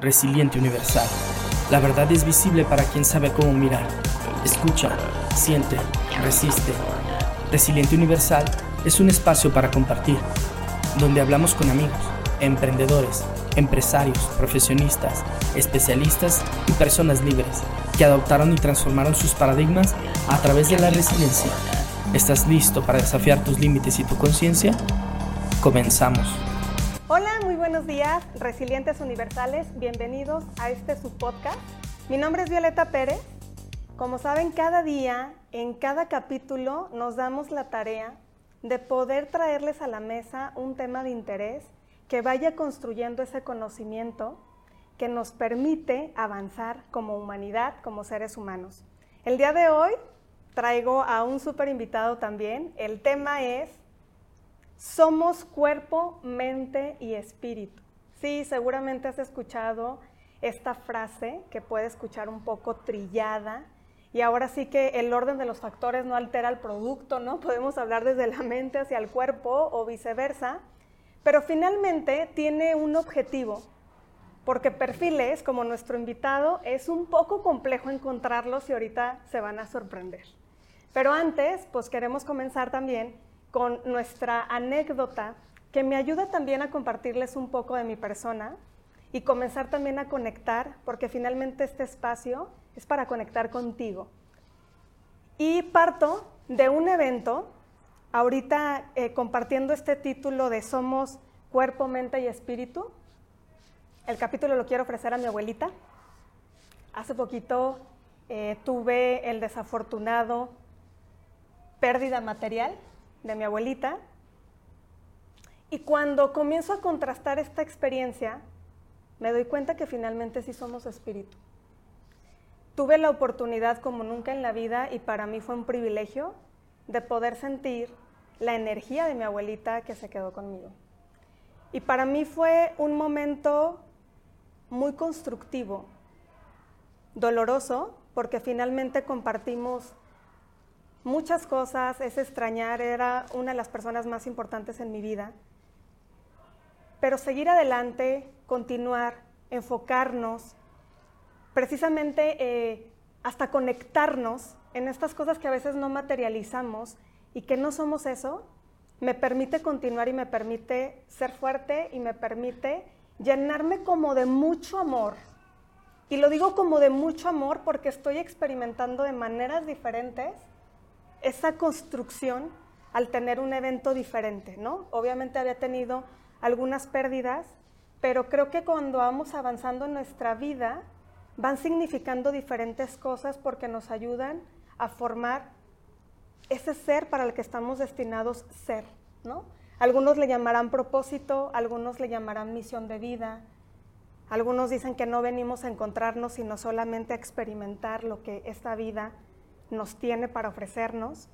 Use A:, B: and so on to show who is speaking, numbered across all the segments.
A: Resiliente Universal. La verdad es visible para quien sabe cómo mirar. Escucha, siente, resiste. Resiliente Universal es un espacio para compartir, donde hablamos con amigos, emprendedores, empresarios, profesionistas, especialistas y personas libres que adoptaron y transformaron sus paradigmas a través de la resiliencia. ¿Estás listo para desafiar tus límites y tu conciencia? Comenzamos.
B: Buenos días, resilientes universales. Bienvenidos a este subpodcast. Mi nombre es Violeta Pérez. Como saben, cada día, en cada capítulo, nos damos la tarea de poder traerles a la mesa un tema de interés que vaya construyendo ese conocimiento que nos permite avanzar como humanidad, como seres humanos. El día de hoy traigo a un súper invitado también. El tema es Somos cuerpo, mente y espíritu. Sí, seguramente has escuchado esta frase que puede escuchar un poco trillada. Y ahora sí que el orden de los factores no altera el producto, ¿no? Podemos hablar desde la mente hacia el cuerpo o viceversa. Pero finalmente tiene un objetivo, porque perfiles como nuestro invitado es un poco complejo encontrarlos y ahorita se van a sorprender. Pero antes, pues queremos comenzar también con nuestra anécdota que me ayuda también a compartirles un poco de mi persona y comenzar también a conectar, porque finalmente este espacio es para conectar contigo. Y parto de un evento ahorita eh, compartiendo este título de Somos cuerpo, mente y espíritu. El capítulo lo quiero ofrecer a mi abuelita. Hace poquito eh, tuve el desafortunado pérdida material de mi abuelita. Y cuando comienzo a contrastar esta experiencia, me doy cuenta que finalmente sí somos espíritu. Tuve la oportunidad como nunca en la vida y para mí fue un privilegio de poder sentir la energía de mi abuelita que se quedó conmigo. Y para mí fue un momento muy constructivo, doloroso, porque finalmente compartimos muchas cosas, ese extrañar era una de las personas más importantes en mi vida. Pero seguir adelante, continuar, enfocarnos, precisamente eh, hasta conectarnos en estas cosas que a veces no materializamos y que no somos eso, me permite continuar y me permite ser fuerte y me permite llenarme como de mucho amor. Y lo digo como de mucho amor porque estoy experimentando de maneras diferentes esa construcción al tener un evento diferente, ¿no? Obviamente había tenido algunas pérdidas, pero creo que cuando vamos avanzando en nuestra vida van significando diferentes cosas porque nos ayudan a formar ese ser para el que estamos destinados ser, ¿no? Algunos le llamarán propósito, algunos le llamarán misión de vida, algunos dicen que no venimos a encontrarnos, sino solamente a experimentar lo que esta vida nos tiene para ofrecernos,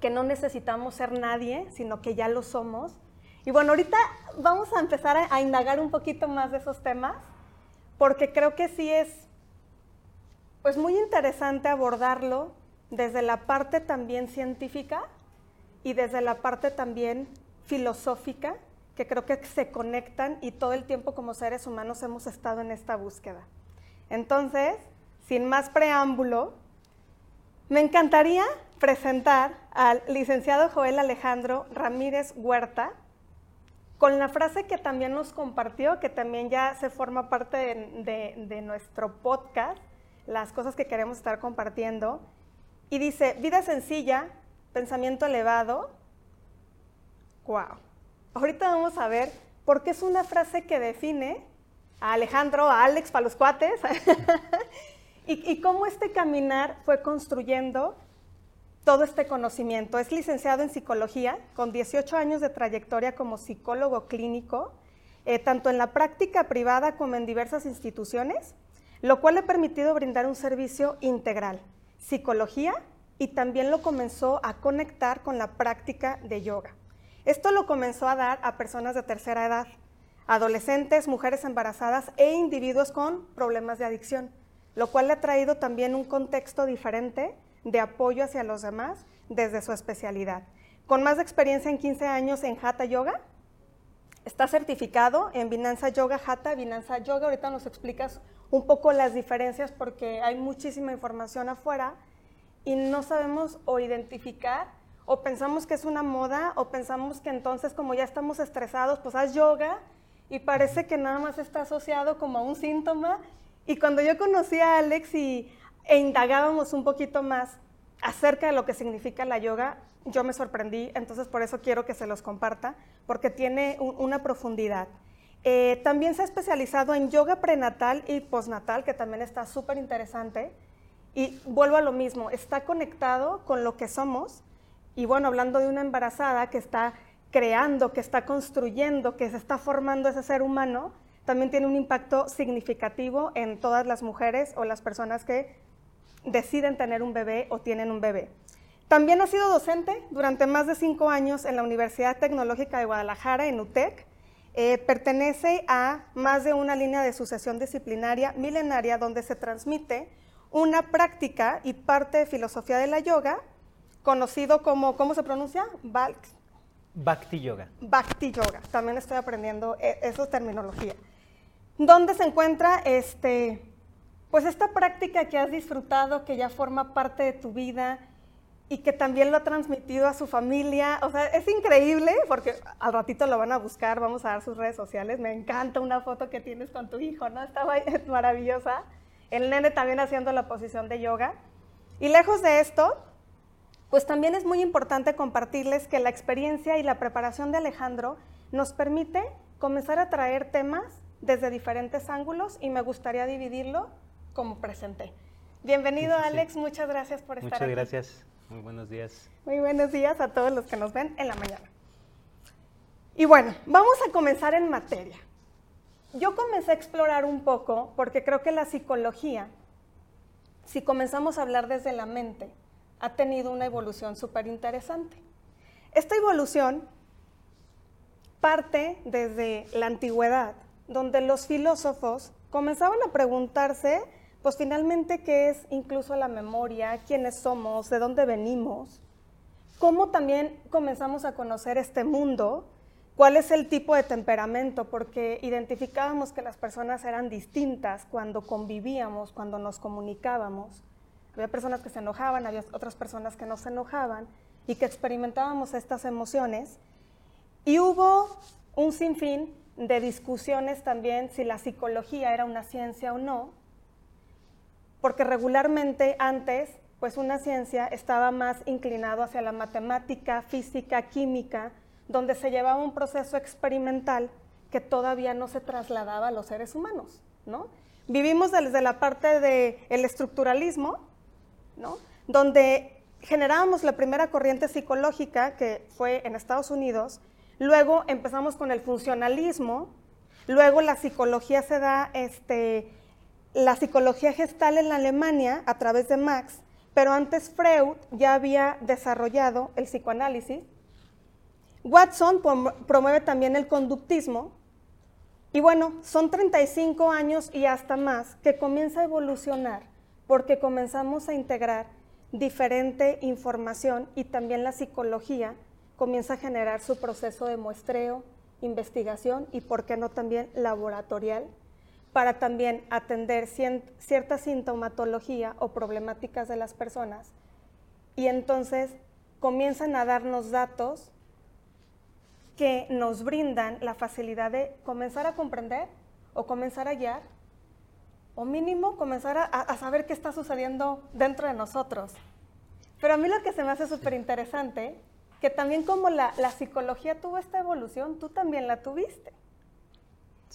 B: que no necesitamos ser nadie, sino que ya lo somos. Y bueno, ahorita vamos a empezar a, a indagar un poquito más de esos temas, porque creo que sí es pues muy interesante abordarlo desde la parte también científica y desde la parte también filosófica, que creo que se conectan y todo el tiempo como seres humanos hemos estado en esta búsqueda. Entonces, sin más preámbulo, me encantaría presentar al licenciado Joel Alejandro Ramírez Huerta con la frase que también nos compartió, que también ya se forma parte de, nuestro podcast, las cosas que queremos estar compartiendo, y dice, vida sencilla, pensamiento elevado. Wow. Ahorita vamos a ver por qué es una frase que define a Alejandro, a Alex, para los cuates, y, cómo este caminar fue construyendo todo este conocimiento. Es licenciado en psicología, con 18 años de trayectoria como psicólogo clínico, eh, tanto en la práctica privada como en diversas instituciones, lo cual le ha permitido brindar un servicio integral psicología y también lo comenzó a conectar con la práctica de yoga. Esto lo comenzó a dar a personas de tercera edad, adolescentes, mujeres embarazadas e individuos con problemas de adicción, lo cual le ha traído también un contexto diferente de apoyo hacia los demás desde su especialidad. Con más experiencia en 15 años en Hatha Yoga, Está certificado en Binanza Yoga Hatha, Binanza Yoga. Ahorita nos explicas un poco las diferencias porque hay muchísima información afuera y no sabemos o identificar o pensamos que es una moda o pensamos que entonces como ya estamos estresados, pues haz yoga y parece que nada más está asociado como a un síntoma. Y cuando yo conocí a Alex y, e indagábamos un poquito más acerca de lo que significa la yoga, yo me sorprendí, entonces por eso quiero que se los comparta, porque tiene una profundidad. Eh, también se ha especializado en yoga prenatal y postnatal, que también está súper interesante. Y vuelvo a lo mismo, está conectado con lo que somos. Y bueno, hablando de una embarazada que está creando, que está construyendo, que se está formando ese ser humano, también tiene un impacto significativo en todas las mujeres o las personas que deciden tener un bebé o tienen un bebé. También ha sido docente durante más de cinco años en la Universidad Tecnológica de Guadalajara, en UTEC. Eh, pertenece a más de una línea de sucesión disciplinaria milenaria donde se transmite una práctica y parte de filosofía de la yoga, conocido como, ¿cómo se pronuncia?
C: Bhakti Yoga.
B: Bhakti Yoga. También estoy aprendiendo e, esa terminología. ¿Dónde se encuentra este, pues esta práctica que has disfrutado, que ya forma parte de tu vida y que también lo ha transmitido a su familia? O sea, es increíble porque al ratito lo van a buscar, vamos a dar sus redes sociales. Me encanta una foto que tienes con tu hijo, ¿no? Está maravillosa. El nene también haciendo la posición de yoga. Y lejos de esto, pues también es muy importante compartirles que la experiencia y la preparación de Alejandro nos permite comenzar a traer temas desde diferentes ángulos y me gustaría dividirlo como presenté. Bienvenido Alex, muchas gracias por estar
C: aquí. Muchas gracias, muy buenos días.
B: Muy buenos días a todos los que nos ven en la mañana. Y bueno, vamos a comenzar en materia. Yo comencé a explorar un poco porque creo que la psicología, si comenzamos a hablar desde la mente, ha tenido una evolución súper interesante. Esta evolución parte desde la antigüedad, donde los filósofos comenzaban a preguntarse, pues finalmente, qué es incluso la memoria, quiénes somos, de dónde venimos, cómo también comenzamos a conocer este mundo, cuál es el tipo de temperamento, porque identificábamos que las personas eran distintas cuando convivíamos, cuando nos comunicábamos. Había personas que se enojaban, había otras personas que no se enojaban y que experimentábamos estas emociones. Y hubo un sinfín de discusiones también si la psicología era una ciencia o no, porque regularmente antes, pues una ciencia estaba más inclinado hacia la matemática, física, química, donde se llevaba un proceso experimental que todavía no se trasladaba a los seres humanos, ¿no? Vivimos desde la parte del estructuralismo, donde generábamos la primera corriente psicológica, que fue en Estados Unidos, luego empezamos con el funcionalismo, luego la psicología se da, este, la psicología gestal en la Alemania a través de Max, pero antes Freud ya había desarrollado el psicoanálisis. Watson promueve también el conductismo. Y bueno, son 35 años y hasta más que comienza a evolucionar porque comenzamos a integrar diferente información y también la psicología comienza a generar su proceso de muestreo, investigación y, por qué no, también laboratorial para también atender cierta sintomatología o problemáticas de las personas. Y entonces comienzan a darnos datos que nos brindan la facilidad de comenzar a comprender o comenzar a guiar o mínimo comenzar a, saber qué está sucediendo dentro de nosotros. Pero a mí lo que se me hace súper interesante, que también como la, psicología tuvo esta evolución, tú también la tuviste.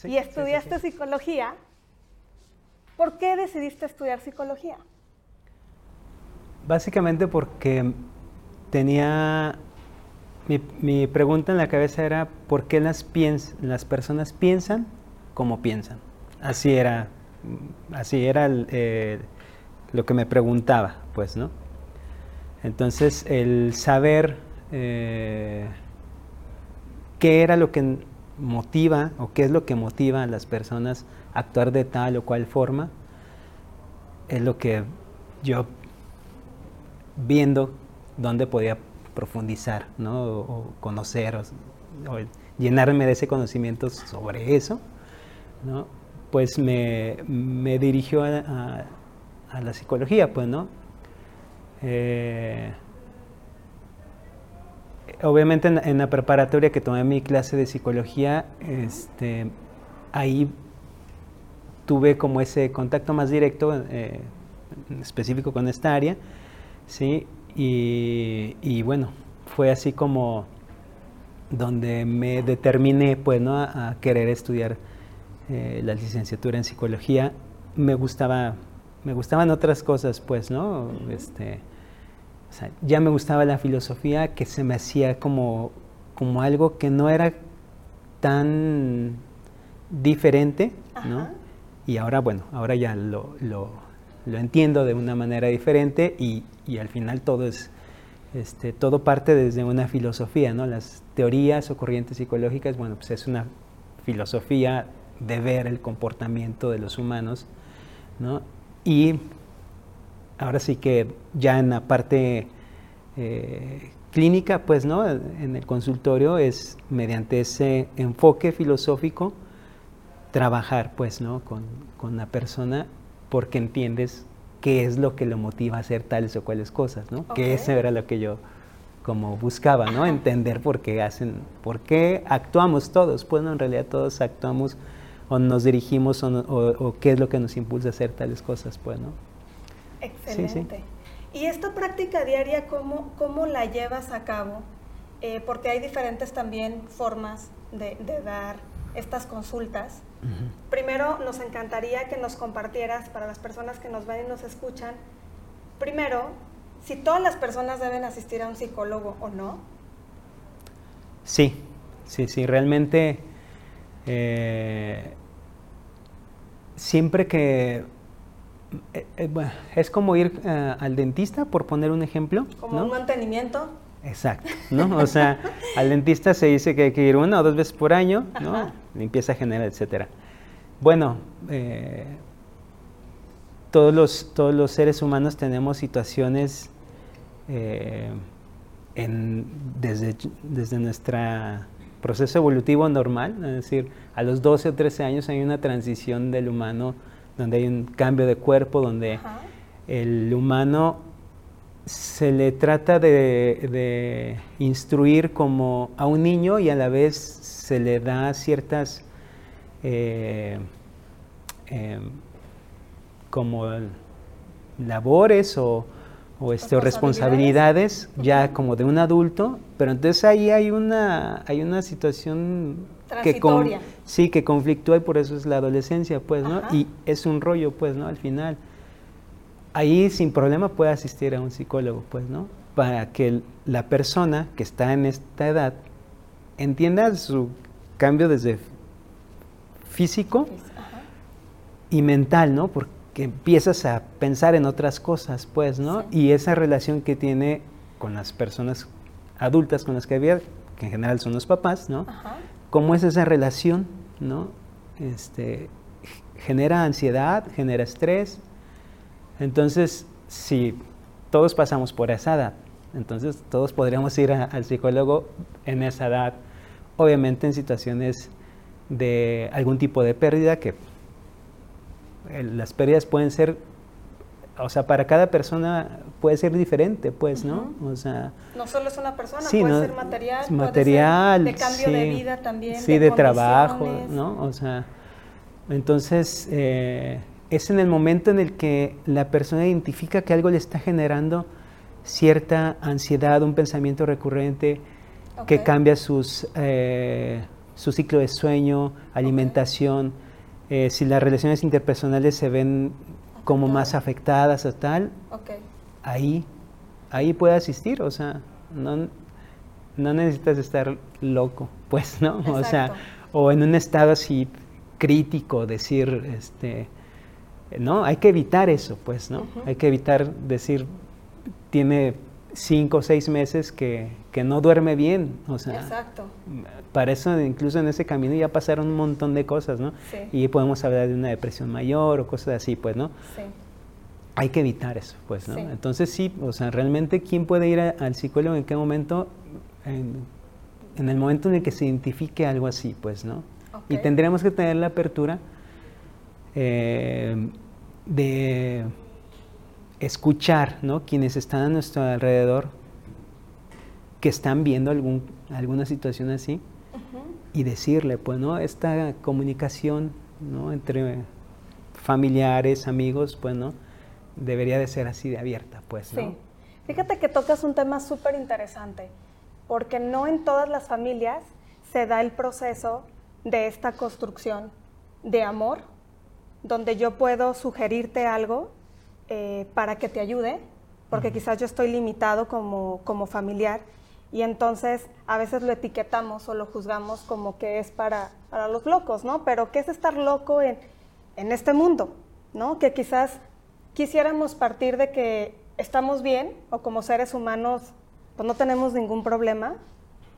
B: y estudiaste psicología. ¿Por qué decidiste estudiar psicología?
C: Básicamente porque tenía mi, mi, pregunta en la cabeza era ¿por qué las, las personas piensan como piensan? Así era así era eh, lo que me preguntaba, pues, ¿no? Entonces, el saber eh, qué era lo que motiva o qué es lo que motiva a las personas a actuar de tal o cual forma, es lo que yo viendo dónde podía profundizar, ¿no? O, conocer, o, llenarme de ese conocimiento sobre eso, ¿no? pues me, me dirigió a, la psicología, pues, ¿no? Eh, obviamente en, la preparatoria que tomé mi clase de psicología, este, ahí tuve como ese contacto más directo, eh, específico con esta área, ¿sí? Y, bueno, fue así como donde me determiné, pues, ¿no? a querer estudiar eh, la licenciatura en psicología, me gustaba, me gustaban otras cosas, pues, ¿no? Este, ya me gustaba la filosofía que se me hacía como, como algo que no era tan diferente, ¿no? Y ahora, bueno, ahora ya lo, lo, entiendo de una manera diferente y, y, al final todo es, este, todo parte desde una filosofía, ¿no? Las teorías o corrientes psicológicas, bueno, pues es una filosofía de ver el comportamiento de los humanos, ¿no? Y ahora sí que ya en la parte eh, clínica, pues, ¿no? En el consultorio es mediante ese enfoque filosófico trabajar, pues, ¿no? Con, con la persona porque entiendes qué es lo que lo motiva a hacer tales o cuales cosas, ¿no? Que eso era lo que yo como buscaba, ¿no? Entender por qué hacen, por qué actuamos todos. Pues, ¿no? En realidad todos actuamos o nos dirigimos o, qué es lo que nos impulsa a hacer tales cosas, pues, ¿no?
B: Excelente. ¿Y esta práctica diaria cómo, cómo la llevas a cabo? Eh, porque hay diferentes también formas de, dar estas consultas. Primero, nos encantaría que nos compartieras para las personas que nos ven y nos escuchan, primero, si todas las personas deben asistir a un psicólogo o no.
C: Sí, sí, sí, realmente eh, siempre que... Eh, eh, es como ir eh, al dentista, por poner un ejemplo.
B: Como un mantenimiento.
C: Exacto, ¿no? O sea, al dentista se dice que hay que ir una o dos veces por año, ¿no? Limpieza general, etcétera. Bueno, todos, los, todos los seres humanos tenemos situaciones en, desde, desde nuestra proceso evolutivo normal, es decir, a los 12 o 13 años hay una transición del humano donde hay un cambio de cuerpo, donde el humano se le trata de, instruir como a un niño y a la vez se le da ciertas eh, em, como labores o o, este, responsabilidades. ya como de un adulto, pero entonces ahí hay una, hay una situación que sí, que conflictúa y por eso es la adolescencia, pues, ¿no? Y es un rollo, pues, ¿no? Al final. Ahí sin problema puede asistir a un psicólogo, pues, ¿no? Para que la persona que está en esta edad entienda su cambio desde físico y mental, ¿no? Porque que empiezas a pensar en otras cosas, pues, ¿no? Y esa relación que tiene con las personas adultas con las que había, que en general son los papás, ¿no? ¿Cómo es esa relación, ¿no? Este, genera ansiedad, genera estrés. Entonces, si todos pasamos por esa edad, entonces todos podríamos ir al psicólogo en esa edad, obviamente en situaciones de algún tipo de pérdida que las pérdidas pueden ser, o sea, para cada persona puede ser diferente, pues, ¿no? O sea,
B: no solo es una persona, puede ser material,
C: material,
B: de cambio de vida también,
C: sí, de, trabajo, ¿no? O sea, entonces eh, es en el momento en el que la persona identifica que algo le está generando cierta ansiedad, un pensamiento recurrente que cambia sus, eh, su ciclo de sueño, alimentación. Eh, si las relaciones interpersonales se ven como más afectadas o tal, ahí, ahí puede asistir, o sea, no, no necesitas estar loco, pues, ¿no? O sea, o en un estado así crítico, decir, este, ¿no? Hay que evitar eso, pues, ¿no? Hay que evitar decir, tiene cinco o seis meses que, que, no duerme bien. O sea,
B: Exacto.
C: Para eso, incluso en ese camino ya pasaron un montón de cosas, ¿no? Sí. Y podemos hablar de una depresión mayor o cosas así, pues, ¿no? Sí. Hay que evitar eso, pues, ¿no? Entonces sí, o sea, realmente, ¿quién puede ir al psicólogo en qué momento? en el momento en el que se identifique algo así, pues, ¿no? Y tendríamos que tener la apertura eh, de escuchar, ¿no? Quienes están a nuestro alrededor, que están viendo algún, alguna situación así, y decirle, pues, ¿no? Esta comunicación, ¿no? Entre familiares, amigos, pues, ¿no? Debería de ser así de abierta, pues, ¿no? Sí.
B: Fíjate que tocas un tema súper interesante, porque no en todas las familias se da el proceso de esta construcción de amor, donde yo puedo sugerirte algo eh, para que te ayude, porque quizás yo estoy limitado como, como familiar y entonces a veces lo etiquetamos o lo juzgamos como que es para, para los locos, ¿no? Pero ¿qué es estar loco en, en este mundo? ¿No? Que quizás quisiéramos partir de que estamos bien o como seres humanos pues no tenemos ningún problema,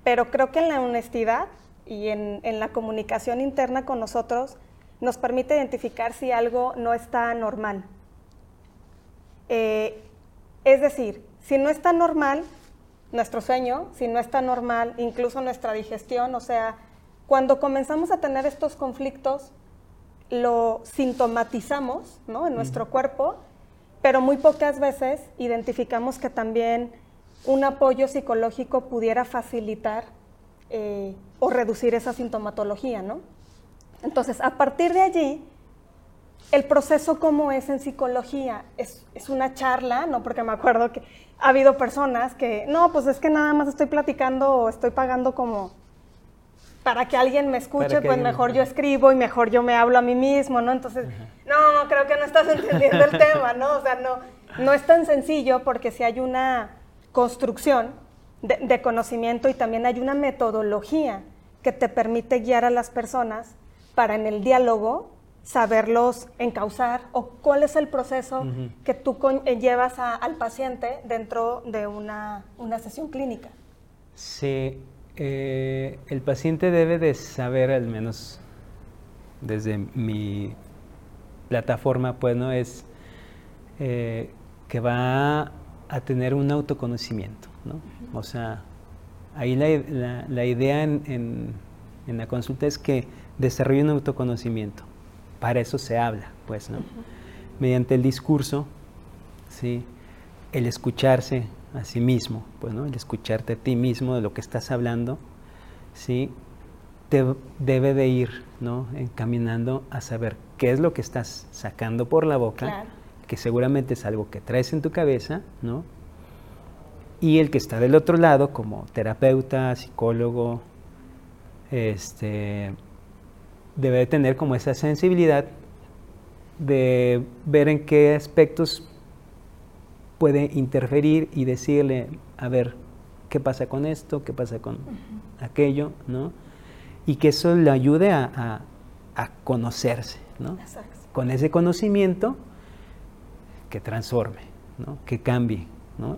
B: pero creo que en la honestidad y en, en la comunicación interna con nosotros nos permite identificar si algo no está normal. Eh, es decir, si no está normal nuestro sueño, si no está normal incluso nuestra digestión, o sea, cuando comenzamos a tener estos conflictos, lo sintomatizamos ¿no? en nuestro cuerpo, pero muy pocas veces identificamos que también un apoyo psicológico pudiera facilitar eh, o reducir esa sintomatología, ¿no? Entonces, a partir de allí, el proceso como es en psicología es, es, una charla, ¿no? Porque me acuerdo que ha habido personas que, no, pues es que nada más estoy platicando o estoy pagando como para que alguien me escuche, pues mejor yo escribo y mejor yo me hablo a mí mismo, ¿no? Entonces, no, creo que no estás entendiendo el tema, ¿no? O sea, no, no es tan sencillo porque si hay una construcción de, de conocimiento y también hay una metodología que te permite guiar a las personas para en el diálogo saberlos encauzar o cuál es el proceso que tú eh, llevas al paciente dentro de una, sesión clínica.
C: Sí, eh, el paciente debe de saber al menos desde mi plataforma, pues, ¿no? Es eh, que va a tener un autoconocimiento, ¿no? O sea, ahí la, idea en, en la consulta es que desarrolle un autoconocimiento. Para eso se habla, pues, ¿no? Mediante el discurso, ¿sí? El escucharse a sí mismo, pues, ¿no? El escucharte a ti mismo de lo que estás hablando, ¿sí? Te debe de ir, ¿no? Encaminando a saber qué es lo que estás sacando por la boca, que seguramente es algo que traes en tu cabeza, ¿no? Y el que está del otro lado, como terapeuta, psicólogo, este, debe tener como esa sensibilidad de ver en qué aspectos puede interferir y decirle, a ver, ¿qué pasa con esto? ¿Qué pasa con aquello? ¿no? Y que eso le ayude a, conocerse, ¿no? Con ese conocimiento que transforme, ¿no? Que cambie, ¿no?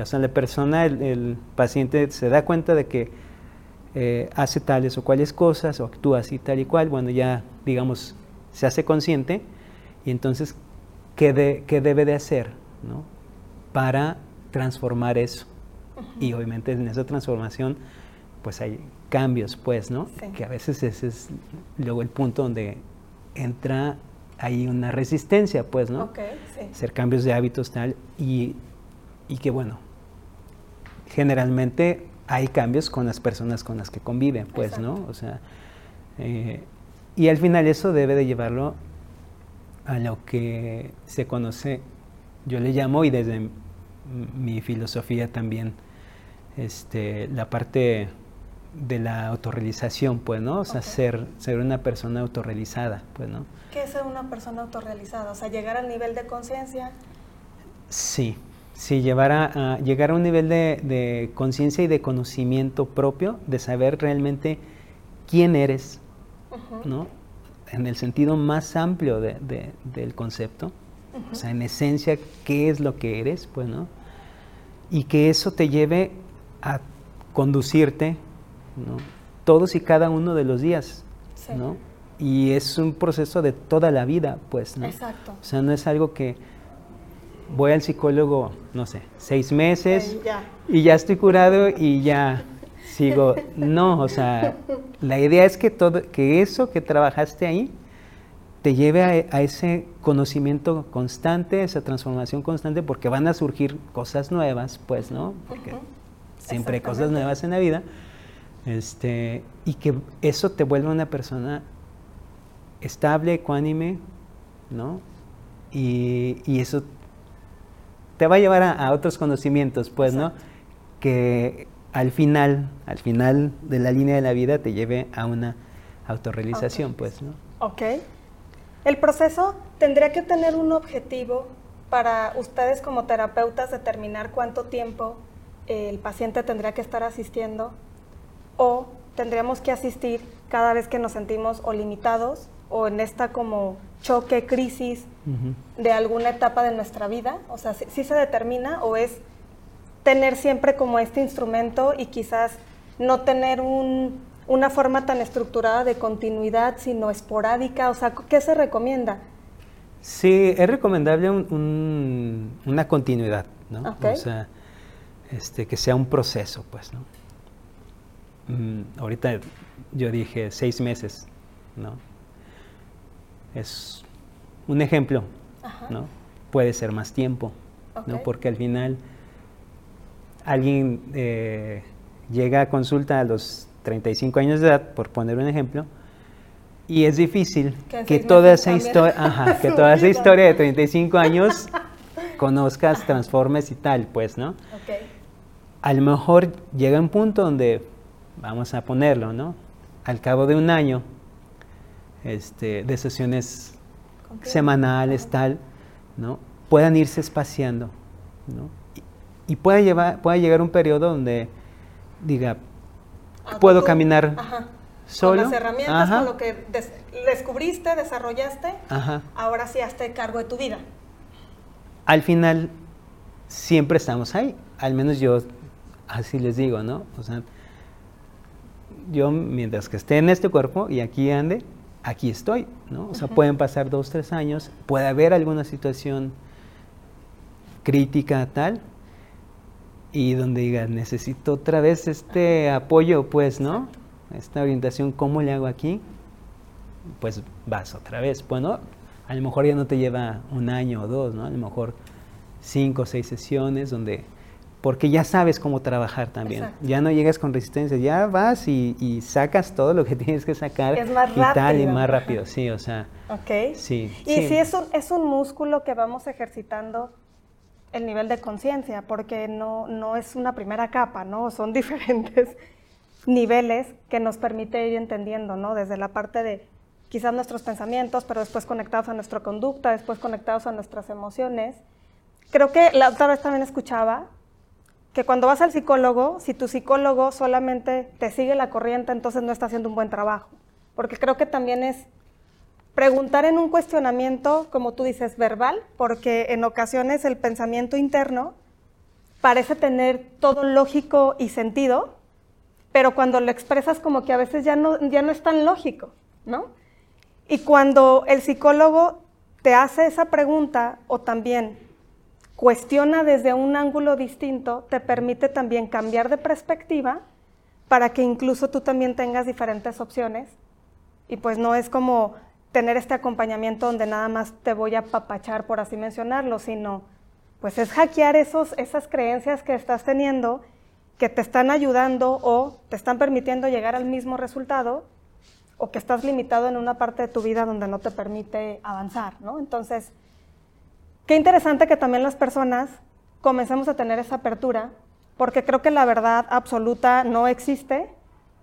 C: O sea, la persona, el paciente se da cuenta de que eh, hace tales o cuales cosas o actúa así tal y cual, bueno, ya digamos, se hace consciente y entonces, ¿qué, debe de hacer ¿no? para transformar eso? Y obviamente en esa transformación, pues hay cambios, pues, ¿no? Que a veces ese es luego el punto donde entra ahí una resistencia, pues, ¿no? Hacer cambios de hábitos tal y, y que, bueno, generalmente hay cambios con las personas con las que conviven, pues, ¿no? O sea, eh, y al final eso debe de llevarlo a lo que se conoce, yo le llamo, y desde mi filosofía también, este, la parte de la autorrealización, pues, ¿no? O sea, ser, ser una persona autorrealizada, pues, ¿no?
B: ¿Qué es ser una persona autorrealizada? O sea, llegar al nivel de conciencia.
C: Sí, Sí, llevar a, llegar a un nivel de, conciencia y de conocimiento propio, de saber realmente quién eres, ¿no? En el sentido más amplio del concepto, o sea, en esencia, qué es lo que eres, pues, ¿no? Y que eso te lleve a conducirte, ¿no? Todos y cada uno de los días, ¿no? Y es un proceso de toda la vida, pues, ¿no? Exacto. O sea, no es algo que voy al psicólogo, no sé, seis meses y ya estoy curado y ya sigo, no, o sea, la idea es que todo, que eso que trabajaste ahí te lleve a, ese conocimiento constante, esa transformación constante, porque van a surgir cosas nuevas, pues, ¿no? Porque siempre hay cosas nuevas en la vida, este, y que eso te vuelve una persona estable, ecuánime, ¿no? Y, eso te va a llevar a, otros conocimientos, pues, ¿no? Que al final, al final de la línea de la vida te lleve a una autorrealización, pues, ¿no?
B: Ok. El proceso tendría que tener un objetivo para ustedes como terapeutas determinar cuánto tiempo el paciente tendría que estar asistiendo o tendríamos que asistir cada vez que nos sentimos o limitados o en esta como choque, crisis de alguna etapa de nuestra vida? O sea, ¿sí, se determina o es tener siempre como este instrumento y quizás no tener una forma tan estructurada de continuidad, sino esporádica? O sea, ¿qué se recomienda?
C: Sí, es recomendable una continuidad, ¿no? O sea, este, que sea un proceso, pues, ¿no? Mm, ahorita yo dije seis meses, ¿no? Es un ejemplo, ¿no? Puede ser más tiempo, ¿no? Porque al final alguien eh, llega a consulta a los 35 años de edad, por poner un ejemplo, y es difícil que, toda esa historia, que toda esa historia de 35 años conozcas, transformes y tal, pues, ¿no? A lo mejor llega un punto donde, vamos a ponerlo, ¿no? Al cabo de un año, este, de sesiones semanales, tal, ¿no? puedan irse espaciando. ¿no? Y, puede, llevar, puede llegar un periodo donde diga, puedo caminar solo.
B: Con las herramientas, con lo que descubriste, desarrollaste, ahora sí hazte cargo de tu vida.
C: Al final, siempre estamos ahí. Al menos yo así les digo, ¿no? O sea, yo mientras que esté en este cuerpo y aquí ande, aquí estoy, ¿no? O sea, pueden pasar dos, tres años, puede haber alguna situación crítica tal, y donde diga, necesito otra vez este apoyo, pues, ¿no? Esta orientación, ¿cómo le hago aquí? Pues vas otra vez. Bueno, a lo mejor ya no te lleva un año o dos, ¿no? A lo mejor cinco o seis sesiones donde porque ya sabes cómo trabajar también. Ya no llegas con resistencia, ya vas y, sacas todo lo que tienes que sacar.
B: Es más
C: y Tal, y más rápido, sí, o sea.
B: Ok.
C: Sí.
B: Y sí, es, un, es un músculo que vamos ejercitando el nivel de conciencia, porque no, no es una primera capa, ¿no? Son diferentes niveles que nos permite ir entendiendo, ¿no? Desde la parte de quizás nuestros pensamientos, pero después conectados a nuestra conducta, después conectados a nuestras emociones. Creo que la otra vez también escuchaba que cuando vas al psicólogo, si tu psicólogo solamente te sigue la corriente, entonces no está haciendo un buen trabajo. Porque creo que también es preguntar en un cuestionamiento, como tú dices, verbal, porque en ocasiones el pensamiento interno parece tener todo lógico y sentido, pero cuando lo expresas como que a veces ya no, ya no es tan lógico, ¿no? Y cuando el psicólogo te hace esa pregunta o también cuestiona desde un ángulo distinto, te permite también cambiar de perspectiva para que incluso tú también tengas diferentes opciones. Y pues no es como tener este acompañamiento donde nada más te voy a papachar, por así mencionarlo, sino pues es hackear esos, esas creencias que estás teniendo que te están ayudando o te están permitiendo llegar al mismo resultado o que estás limitado en una parte de tu vida donde no te permite avanzar, ¿no? Entonces, Qué interesante que también las personas comencemos a tener esa apertura, porque creo que la verdad absoluta no existe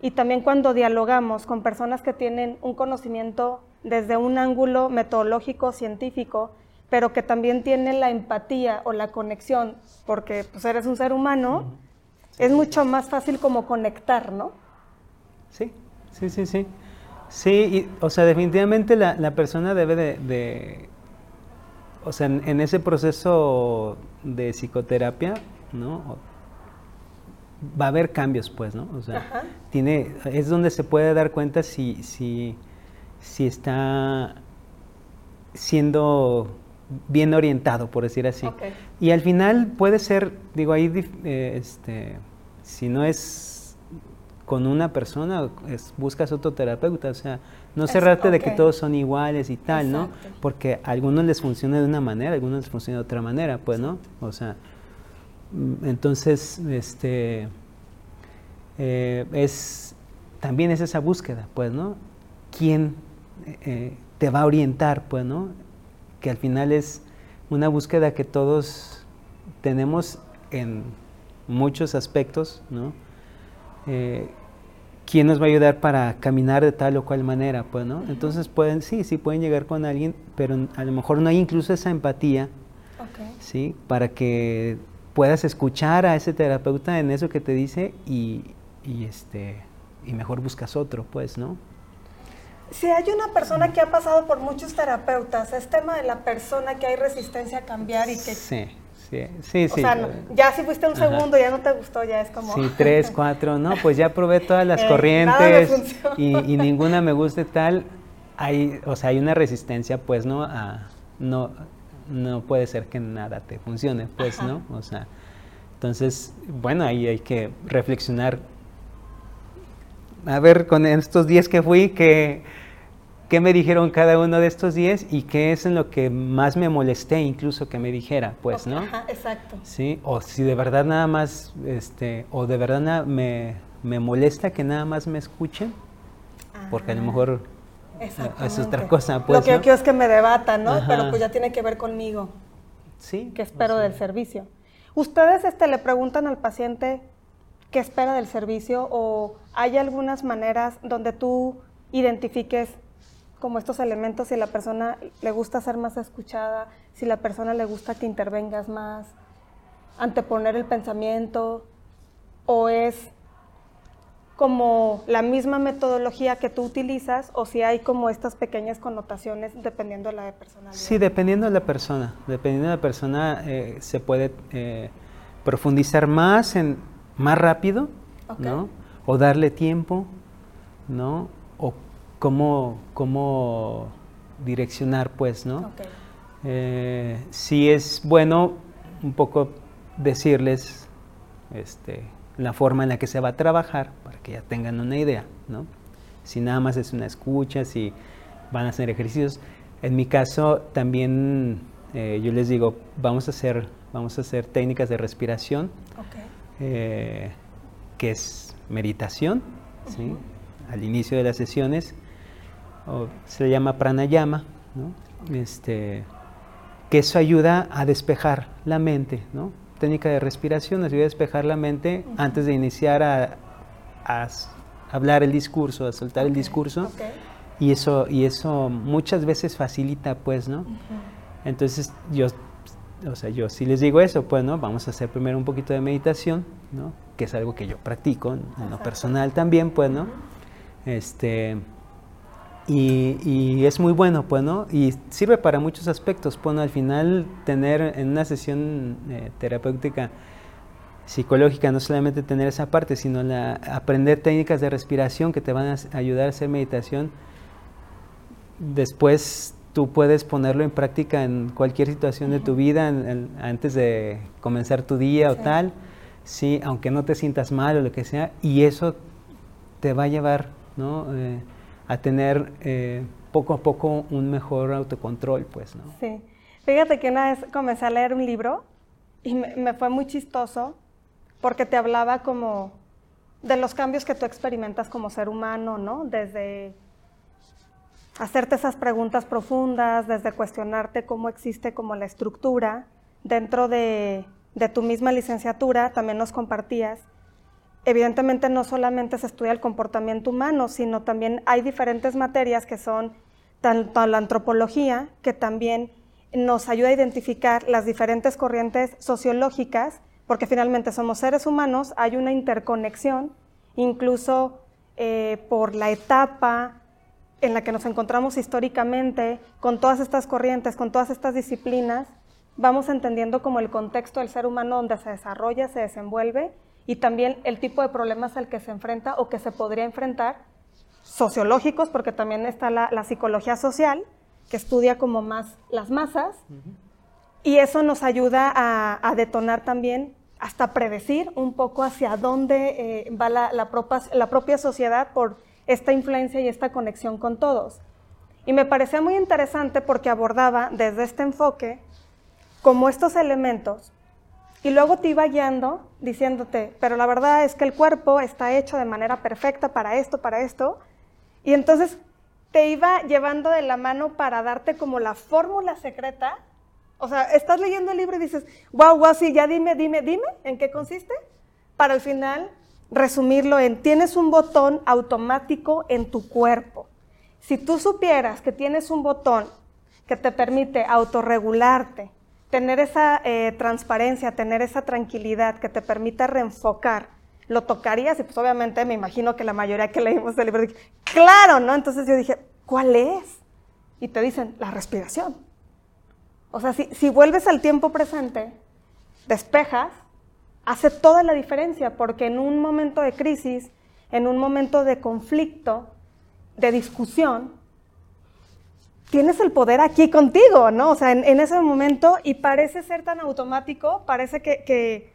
B: y también cuando dialogamos con personas que tienen un conocimiento desde un ángulo metodológico, científico, pero que también tienen la empatía o la conexión, porque pues, eres un ser humano, es mucho más fácil como conectar, ¿no?
C: Sí, sí, sí, sí. Sí, o sea, definitivamente la, persona debe de o sea, en, ese proceso de psicoterapia, ¿no? Va a haber cambios, pues, ¿no? O sea, tiene, es donde se puede dar cuenta si, si, si está siendo bien orientado, por decir así. Y al final puede ser, digo, ahí, eh, este, si no es con una persona, buscas otro terapeuta, o sea, no cerrarte de que todos son iguales y tal, ¿no? Porque a algunos les funciona de una manera, a algunos les funciona de otra manera, pues, ¿no? O sea, mm, entonces, este, eh, es, también es esa búsqueda, pues, ¿no? ¿Quién eh, te va a orientar, pues, ¿no? Que al final es una búsqueda que todos tenemos en muchos aspectos, ¿no? Eh, ¿Quién nos va a ayudar para caminar de tal o cual manera? Pues, ¿no? Entonces pueden, sí, sí pueden llegar con alguien, pero a lo mejor no hay incluso esa empatía, ¿sí? Para que puedas escuchar a ese terapeuta en eso que te dice y, y, este, y mejor buscas otro, pues, ¿no?
B: Si hay una persona que ha pasado por muchos terapeutas, es tema de la persona que hay resistencia a cambiar y que...
C: Sí, sí, sí.
B: O sea, ya si fuiste un segundo, ya no te gustó, ya es como...
C: Sí, tres, cuatro, no, pues ya probé todas las eh, corrientes y, y, ninguna me guste tal. Hay, o sea, hay una resistencia, pues, ¿no? A, no, no puede ser que nada te funcione, pues, ¿no? O sea, entonces, bueno, ahí hay que reflexionar a ver con estos días que fui, ¿qué, qué me dijeron cada uno de estos días y qué es en lo que más me molesté incluso que me dijera, pues, ¿no?
B: Ajá, exacto.
C: Sí, o si de verdad nada más, este, o de verdad me, me molesta que nada más me escuchen, porque a lo mejor es otra cosa. Pues,
B: lo que yo quiero es que me debatan, ¿no? Pero pues ya tiene que ver conmigo.
C: Sí.
B: ¿Qué espero del servicio? Ustedes este, le preguntan al paciente qué espera del servicio o hay algunas maneras donde tú identifiques como estos elementos si la persona le gusta ser más escuchada, si la persona le gusta que intervengas más, anteponer el pensamiento o es como la misma metodología que tú utilizas o si hay como estas pequeñas connotaciones dependiendo de la personalidad.
C: Sí, dependiendo de la persona. Dependiendo de la persona eh, se puede eh, profundizar más en más rápido, ¿no? O darle tiempo, ¿no? Cómo, cómo direccionar, pues, ¿no? Eh, sí es bueno un poco decirles este, la forma en la que se va a trabajar para que ya tengan una idea, ¿no? Si nada más es una escucha, si van a hacer ejercicios. En mi caso también eh, yo les digo, vamos a hacer, vamos a hacer técnicas de respiración. Eh, que es meditación, al inicio de las sesiones, se le llama pranayama, este, que eso ayuda a despejar la mente, ¿no? técnica de respiración nos ayuda a despejar la mente antes de iniciar a, hablar el discurso, a soltar el discurso. Y eso, y eso muchas veces facilita, pues, ¿no? Entonces yo o sea, yo sí les digo eso, pues, ¿no? Vamos a hacer primero un poquito de meditación, ¿no? Que es algo que yo practico en lo personal también, pues, ¿no? Este, y, es muy bueno, pues, ¿no? Y sirve para muchos aspectos, pues, Al final, tener en una sesión eh, terapéutica psicológica, no solamente tener esa parte, sino la, aprender técnicas de respiración que te van a ayudar a hacer meditación. Después tú puedes ponerlo en práctica en cualquier situación de tu vida, antes de comenzar tu día o tal, sí, aunque no te sientas mal o lo que sea, y eso te va a llevar ¿no? Eh, a tener eh, poco a poco un mejor autocontrol, pues, ¿no?
B: Sí. Fíjate que una vez comencé a leer un libro y me, me fue muy chistoso porque te hablaba como de los cambios que tú experimentas como ser humano, ¿no? Desde hacerte esas preguntas profundas, desde cuestionarte cómo existe como la estructura dentro de, tu misma licenciatura, también nos compartías. Evidentemente no solamente se estudia el comportamiento humano, sino también hay diferentes materias que son tanto la antropología, que también nos ayuda a identificar las diferentes corrientes sociológicas, porque finalmente somos seres humanos, hay una interconexión, incluso eh, por la etapa, en la que nos encontramos históricamente, con todas estas corrientes, con todas estas disciplinas, vamos entendiendo como el contexto del ser humano donde se desarrolla, se desenvuelve y también el tipo de problemas al que se enfrenta o que se podría enfrentar, sociológicos, porque también está la, psicología social, que estudia como más las masas, y eso nos ayuda a, detonar también hasta predecir un poco hacia dónde eh, va la, la, la propia sociedad por esta influencia y esta conexión con todos. Y me parecía muy interesante porque abordaba desde este enfoque como estos elementos y luego te iba guiando diciéndote, pero la verdad es que el cuerpo está hecho de manera perfecta para esto, para esto. Y entonces te iba llevando de la mano para darte como la fórmula secreta. O sea, estás leyendo el libro y dices, wow, wow, sí, ya dime, dime, dime, ¿en qué consiste? Para al final resumirlo en, tienes un botón automático en tu cuerpo. Si tú supieras que tienes un botón que te permite autorregularte, tener esa eh, transparencia, tener esa tranquilidad que te permita reenfocar, lo tocarías y pues obviamente me imagino que la mayoría que leímos el libro dije, claro, ¿no? Entonces yo dije, ¿cuál es? Y te dicen, la respiración. O sea, si, si vuelves al tiempo presente, despejas, hace toda la diferencia, porque en un momento de crisis, en un momento de conflicto, de discusión, tienes el poder aquí contigo, ¿no? O sea, en, ese momento, y parece ser tan automático, parece que,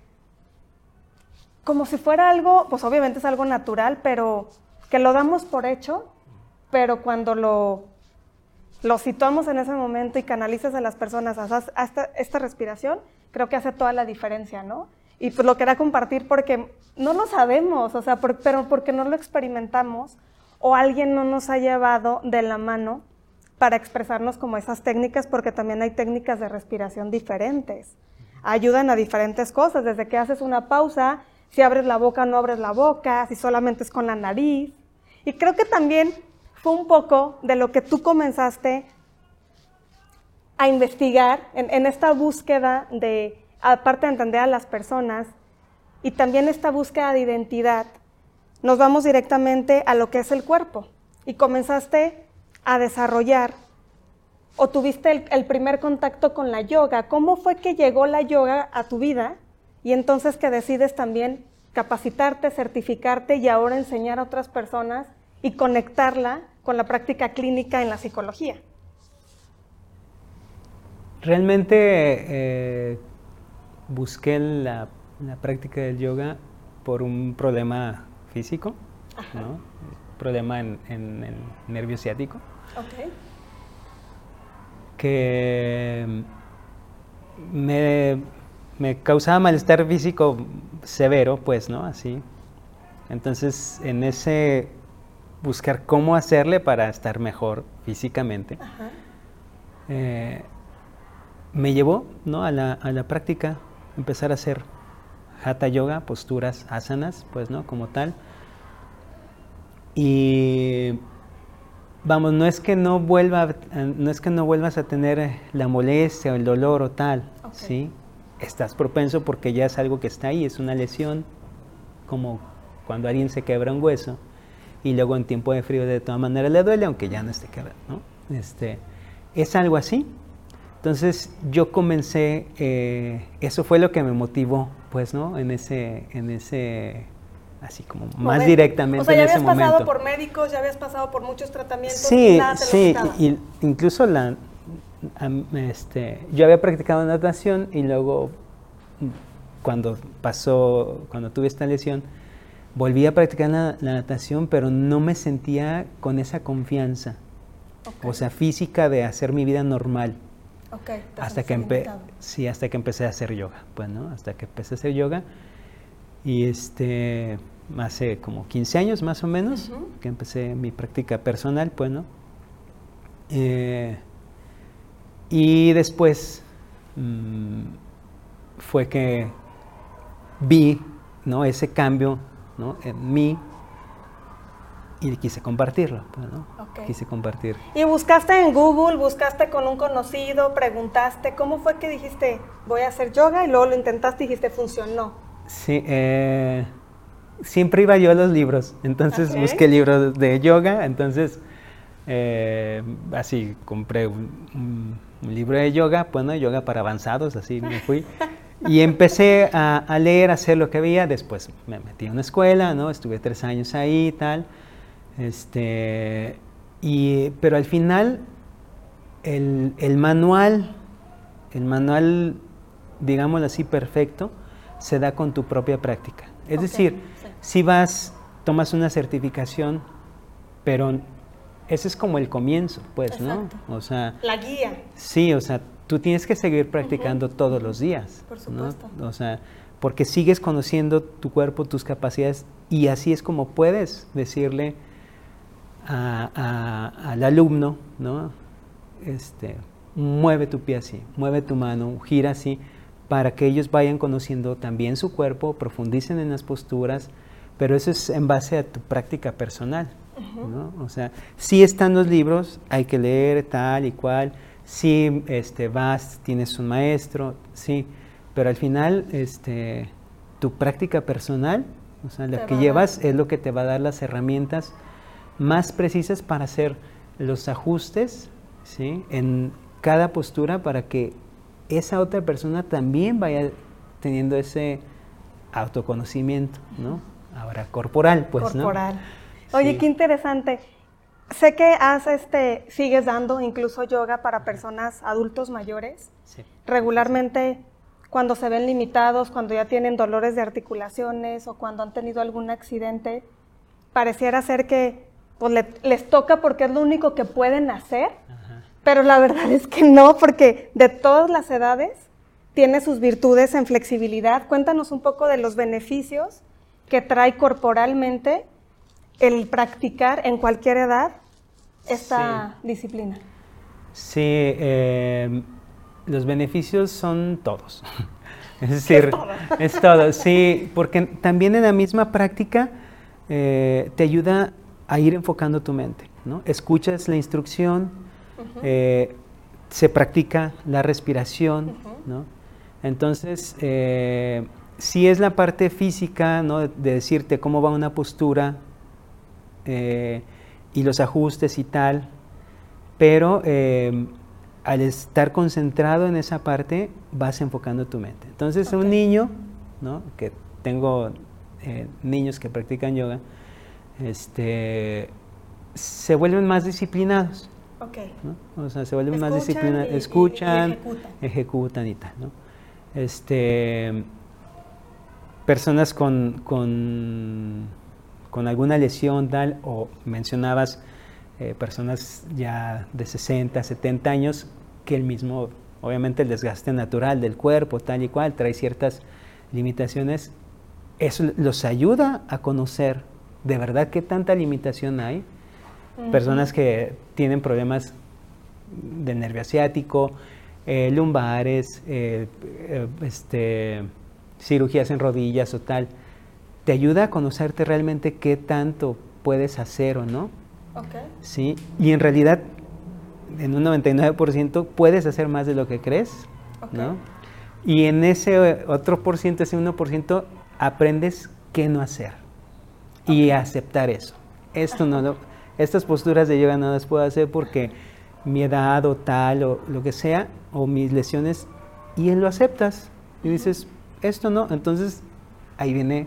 B: como si fuera algo, pues obviamente es algo natural, pero que lo damos por hecho, pero cuando lo, lo situamos en ese momento y canalizas a las personas hasta esta, respiración, creo que hace toda la diferencia, ¿no? Y pues lo quería compartir porque no lo sabemos, o sea, pero porque no lo experimentamos, o alguien no nos ha llevado de la mano para expresarnos como esas técnicas, porque también hay técnicas de respiración diferentes. Ayudan a diferentes cosas, desde que haces una pausa, si abres la boca no abres la boca, si solamente es con la nariz. Y creo que también fue un poco de lo que tú comenzaste a investigar en, en esta búsqueda de, aparte de entender a las personas, y también esta búsqueda de identidad, nos vamos directamente a lo que es el cuerpo. Y comenzaste a desarrollar o tuviste el, primer contacto con la yoga. ¿Cómo fue que llegó la yoga a tu vida? Y entonces que decides también capacitarte, certificarte y ahora enseñar a otras personas y conectarla con la práctica clínica en la psicología.
C: Realmente eh, busqué la, la, práctica del yoga por un problema físico, ¿no? Problema en, el nervio ciático. Que me, me, causaba malestar físico severo, pues, ¿no? Así. Entonces, en ese buscar cómo hacerle para estar mejor físicamente, eh, me llevó ¿no? a, la, a la práctica, empezar a hacer hatha yoga, posturas asanas, pues, ¿no? Como tal. Y vamos, no es que no vuelva, no es que no vuelvas a tener la molestia o el dolor o tal, ¿sí? Estás propenso porque ya es algo que está ahí, es una lesión, como cuando alguien se quebra un hueso y luego en tiempo de frío de todas maneras le duele, aunque ya no esté quebrado, ¿no? Este, es algo así. Entonces yo comencé, eh, eso fue lo que me motivó, pues, ¿no? En ese, en ese así como más directamente. O
B: sea, ya habías pasado por médicos, ya habías pasado por muchos tratamientos.
C: Sí, nada te sí, y, incluso la, este, yo había practicado natación y luego cuando pasó, cuando tuve esta lesión, volví a practicar la, natación, pero no me sentía con esa confianza, o sea, física de hacer mi vida normal.
B: Okay,
C: hasta que sí, hasta que empecé a hacer yoga, pues, ¿no? Hasta que empecé a hacer yoga y este, hace como 15 años más o menos que empecé mi práctica personal, pues, ¿no? Eh, y después mm, fue que vi ¿no? ese cambio ¿no? en mí y quise compartirlo. Pues, ¿no? Quise compartir.
B: ¿Y buscaste en Google, buscaste con un conocido, preguntaste, ¿cómo fue que dijiste voy a hacer yoga y luego lo intentaste y dijiste funcionó?
C: Sí, eh, siempre iba yo a los libros, entonces busqué libros de yoga, entonces eh, así compré un, libro de yoga, bueno, yoga para avanzados, así me fui. Y empecé a, leer, a hacer lo que veía, después me metí a una escuela, ¿no? Estuve tres años ahí y tal. Este, y, pero al final, el, el manual, el manual, digámoslo así, perfecto, se da con tu propia práctica. Es decir, si vas, tomas una certificación, pero ese es como el comienzo, pues, ¿no?
B: O sea, la guía.
C: Sí, o sea, tú tienes que seguir practicando todos los días.
B: Por supuesto.
C: O sea, porque sigues conociendo tu cuerpo, tus capacidades, y así es como puedes decirle al alumno, ¿no? Este, mueve tu pie así, mueve tu mano, gira así, para que ellos vayan conociendo también su cuerpo, profundicen en las posturas, pero eso es en base a tu práctica personal. O sea, si están los libros, hay que leer tal y cual, si este, vas, tienes un maestro, sí, pero al final este, tu práctica personal, o sea, lo que llevas es lo que te va a dar las herramientas más precisas para hacer los ajustes ¿sí? en cada postura para que esa otra persona también vaya teniendo ese autoconocimiento, ¿no? Ahora corporal, pues,
B: corporal. Oye, qué interesante. Sé que has, este, sigues dando incluso yoga para personas adultos mayores. Sí. Regularmente, cuando se ven limitados, cuando ya tienen dolores de articulaciones o cuando han tenido algún accidente, pareciera ser que pues, les toca porque es lo único que pueden hacer. Pero la verdad es que no, porque de todas las edades tiene sus virtudes en flexibilidad. Cuéntanos un poco de los beneficios que trae corporalmente el practicar en cualquier edad esta disciplina.
C: Sí, em, los beneficios son todos. es decir, es todo. sí, porque también en la misma práctica eh, te ayuda a ir enfocando tu mente, ¿no? Escuchas la instrucción, eh, se practica la respiración, ¿no? Entonces, eh, si es la parte física, ¿no? de decirte cómo va una postura, eh, y los ajustes y tal, pero eh, al estar concentrado en esa parte vas enfocando tu mente. Entonces un niño, ¿no? que tengo niños que practican yoga, este, se vuelven más disciplinados.
B: Okay.
C: O sea, se vuelven más disciplinados, escuchan, ejecutan. y tal. ¿no? Este, personas con, con con alguna lesión tal, o mencionabas eh, personas ya de 60, 70 años, que el mismo, obviamente el desgaste natural del cuerpo, tal y cual, trae ciertas limitaciones, eso los ayuda a conocer de verdad qué tanta limitación hay. Personas que tienen problemas del nervio asiático, eh, lumbares, eh, este, cirugías en rodillas o tal, te ayuda a conocerte realmente qué tanto puedes hacer o no.
B: Okay.
C: ¿Sí? Y en realidad, en un 99% puedes hacer más de lo que crees, ¿no? Y en ese otro por ciento, ese 1%, aprendes qué no hacer y aceptar eso. Esto no lo, estas posturas de yoga no las puedo hacer porque mi edad o tal o lo que sea, o mis lesiones, y lo aceptas. Y dices, esto no. Entonces, ahí viene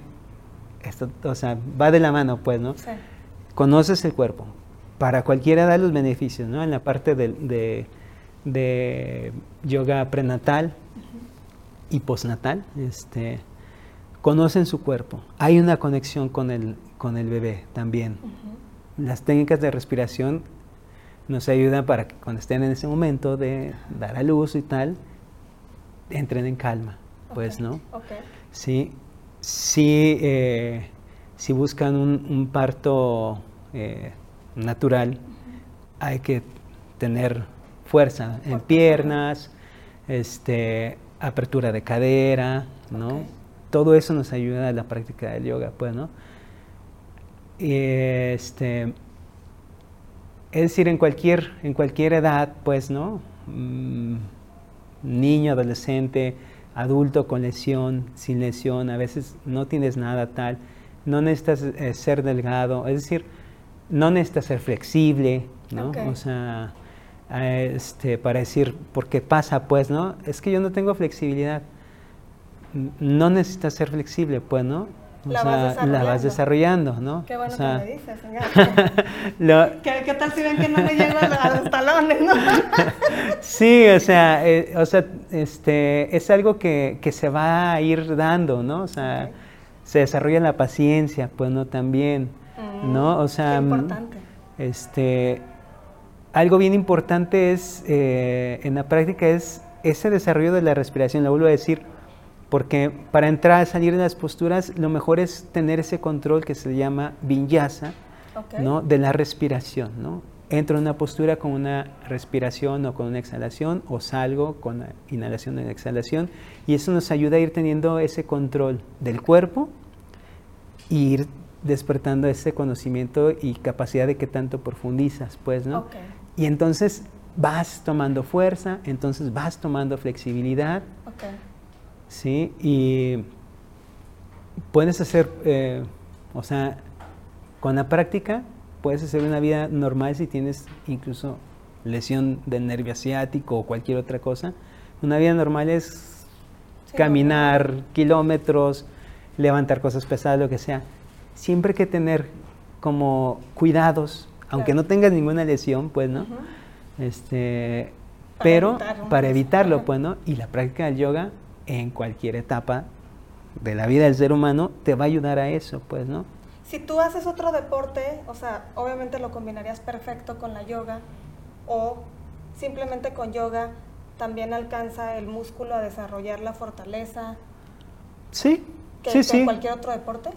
C: esto, o sea, va de la mano, pues, ¿no? Sí. Conoces el cuerpo. Para cualquiera da los beneficios, ¿no? En la parte de, de, yoga prenatal y postnatal, este, conocen su cuerpo. Hay una conexión con el, con el bebé también. Las técnicas de respiración nos ayudan para que cuando estén en ese momento de dar a luz y tal, entren en calma, pues, ¿no?
B: Okay.
C: Sí, si, eh, si buscan un, parto eh, natural, hay que tener fuerza en piernas, este, apertura de cadera, ¿no? Todo eso nos ayuda a la práctica del yoga, pues, ¿no? Este, es decir, en cualquier, en cualquier edad, pues, ¿no? Mm, niño, adolescente, adulto con lesión, sin lesión, a veces no tienes nada tal, no necesitas eh, ser delgado, es decir, no necesitas ser flexible, ¿no? O sea, este, para decir, porque pasa, pues, ¿no? Es que yo no tengo flexibilidad. No necesitas ser flexible, pues, ¿no?
B: La, vas
C: la vas desarrollando, ¿no?
B: Qué bueno que me dices, ¿Qué, tal si ven que no me llego a los talones, no?
C: sí, o sea, eh, o sea este, es algo que, que, se va a ir dando, ¿no? O sea, se desarrolla la paciencia, pues, ¿no? También, ¿no? O sea,
B: qué importante.
C: este, algo bien importante es, eh, en la práctica, es ese desarrollo de la respiración, lo vuelvo a decir, porque para entrar, salir de las posturas, lo mejor es tener ese control que se llama vinyasa, ¿no? De la respiración, ¿no? Entro en una postura con una respiración o con una exhalación, o salgo con la inhalación y exhalación, y eso nos ayuda a ir teniendo ese control del cuerpo e ir despertando ese conocimiento y capacidad de que tanto profundizas, pues, ¿no? Y entonces vas tomando fuerza, entonces vas tomando flexibilidad. ¿Sí? Y puedes hacer, eh, o sea, con la práctica puedes hacer una vida normal si tienes incluso lesión del nervio asiático o cualquier otra cosa. Una vida normal es caminar kilómetros, levantar cosas pesadas, lo que sea. Siempre hay que tener como cuidados, aunque no tengas ninguna lesión, pues, ¿no? Este, pero para evitarlo, pues, ¿no? Y la práctica del yoga en cualquier etapa de la vida del ser humano te va a ayudar a eso, pues, ¿no?
B: Si tú haces otro deporte, o sea, obviamente lo combinarías perfecto con la yoga o simplemente con yoga también alcanza el músculo a desarrollar la fortaleza.
C: Sí,
B: que,
C: sí, sí.
B: cualquier otro deporte.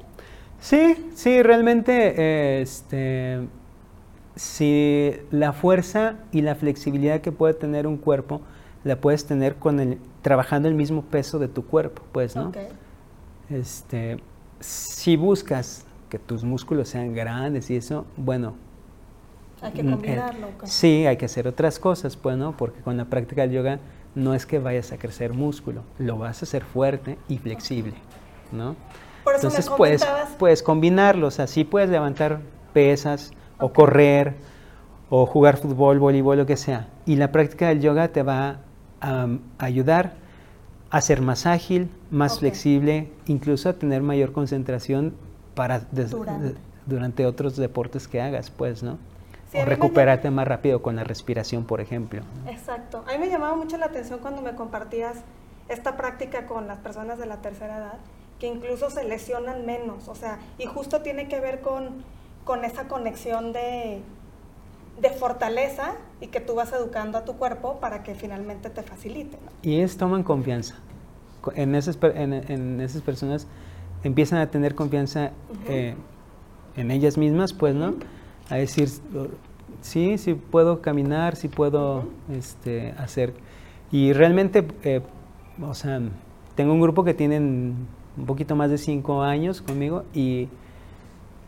C: Sí, sí, realmente, este, si la fuerza y la flexibilidad que puede tener un cuerpo la puedes tener con el trabajando el mismo peso de tu cuerpo, pues, ¿no? Este, si buscas que tus músculos sean grandes y eso, bueno.
B: Hay que mm, combinarlo.
C: Eh, sí, hay que hacer otras cosas, pues, ¿no? Porque con la práctica del yoga no es que vayas a crecer músculo, lo vas a hacer fuerte y flexible, ¿no?
B: Por eso
C: Entonces puedes, puedes combinarlos, así puedes levantar pesas o correr o jugar fútbol, voleibol, lo que sea. Y la práctica del yoga te va a ayudar a ser más ágil, más flexible, incluso a tener mayor concentración para durante. otros deportes que hagas, pues, ¿no? o recuperarte más rápido con la respiración, por ejemplo.
B: Exacto. A mí me llamaba mucho la atención cuando me compartías esta práctica con las personas de la tercera edad, que incluso se lesionan menos, o sea, y justo tiene que ver con, con esa conexión de, de fortaleza y que tú vas educando a tu cuerpo para que finalmente te facilite.
C: Y es toman confianza. En esas, en, esas personas empiezan a tener confianza eh, en ellas mismas, pues, ¿no? A decir, sí, sí puedo caminar, sí puedo este, hacer. Y realmente, eh, o sea, tengo un grupo que tienen un poquito más de cinco años conmigo y,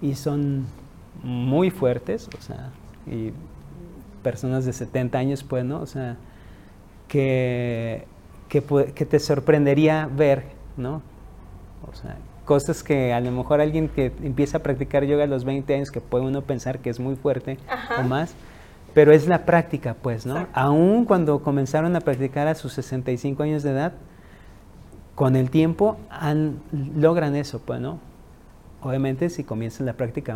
C: y son muy fuertes, o sea, y personas de 70 años, pues, ¿no? O sea, que, que, te sorprendería ver, ¿no? O sea, cosas que a lo mejor alguien que empieza a practicar yoga a los 20 años, que puede uno pensar que es muy fuerte o más, pero es la práctica, pues, ¿no? Aún cuando comenzaron a practicar a sus 65 años de edad, con el tiempo han, logran eso, pues, ¿no? Obviamente si comienzan la práctica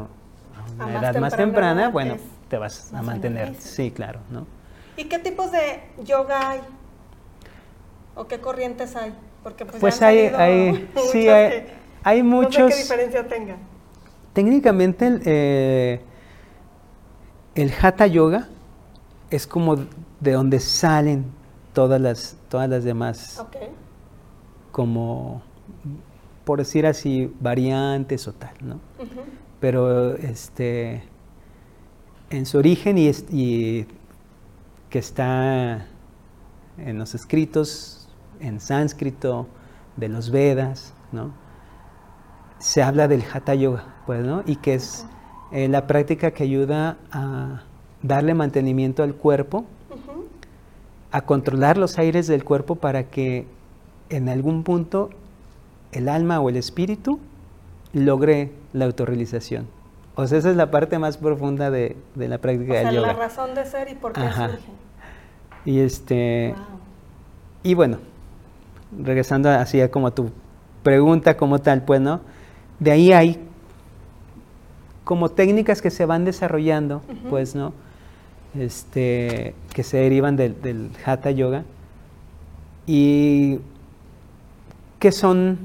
C: a una edad más temprana, bueno, te vas a mantener. Sí, claro, ¿no?
B: ¿Y qué tipos de yoga hay? ¿O qué corrientes hay? Porque pues,
C: pues hay, hay, sí, hay, hay, muchos. No
B: sé qué diferencia tenga.
C: Técnicamente el, eh, el hatha yoga es como de donde salen todas las, todas las demás,
B: okay.
C: como por decir así, variantes o tal, ¿no? Pero este en su origen y, que está en los escritos en sánscrito de los Vedas, ¿no? Se habla del Hatha Yoga, pues, ¿no? Y que es eh, la práctica que ayuda a darle mantenimiento al cuerpo, a controlar los aires del cuerpo para que en algún punto el alma o el espíritu logre la autorrealización. O sea, esa es la parte más profunda de, la práctica del yoga.
B: la razón de ser y por qué surge.
C: Y este y bueno, regresando así a como tu pregunta como tal, pues, ¿no? de ahí hay como técnicas que se van desarrollando, pues, ¿no? Este, que se derivan del, del Hatha Yoga y que son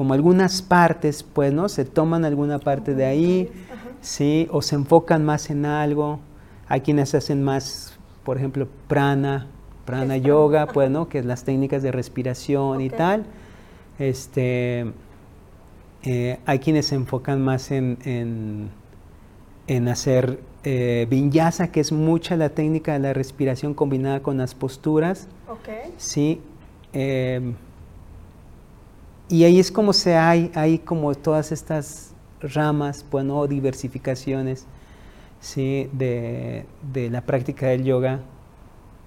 C: como algunas partes, pues, ¿no? Se toman alguna parte de ahí, ¿sí? O se enfocan más en algo. Hay quienes hacen más, por ejemplo, prana, prana yoga, pues, ¿no? Que es las técnicas de respiración y tal. Este, eh, hay quienes se enfocan más en, en, hacer eh, vinyasa, que es mucha la técnica de la respiración combinada con las posturas. Sí. Em, y ahí es como se hay, hay como todas estas ramas, bueno, diversificaciones, ¿sí? De, de la práctica del yoga.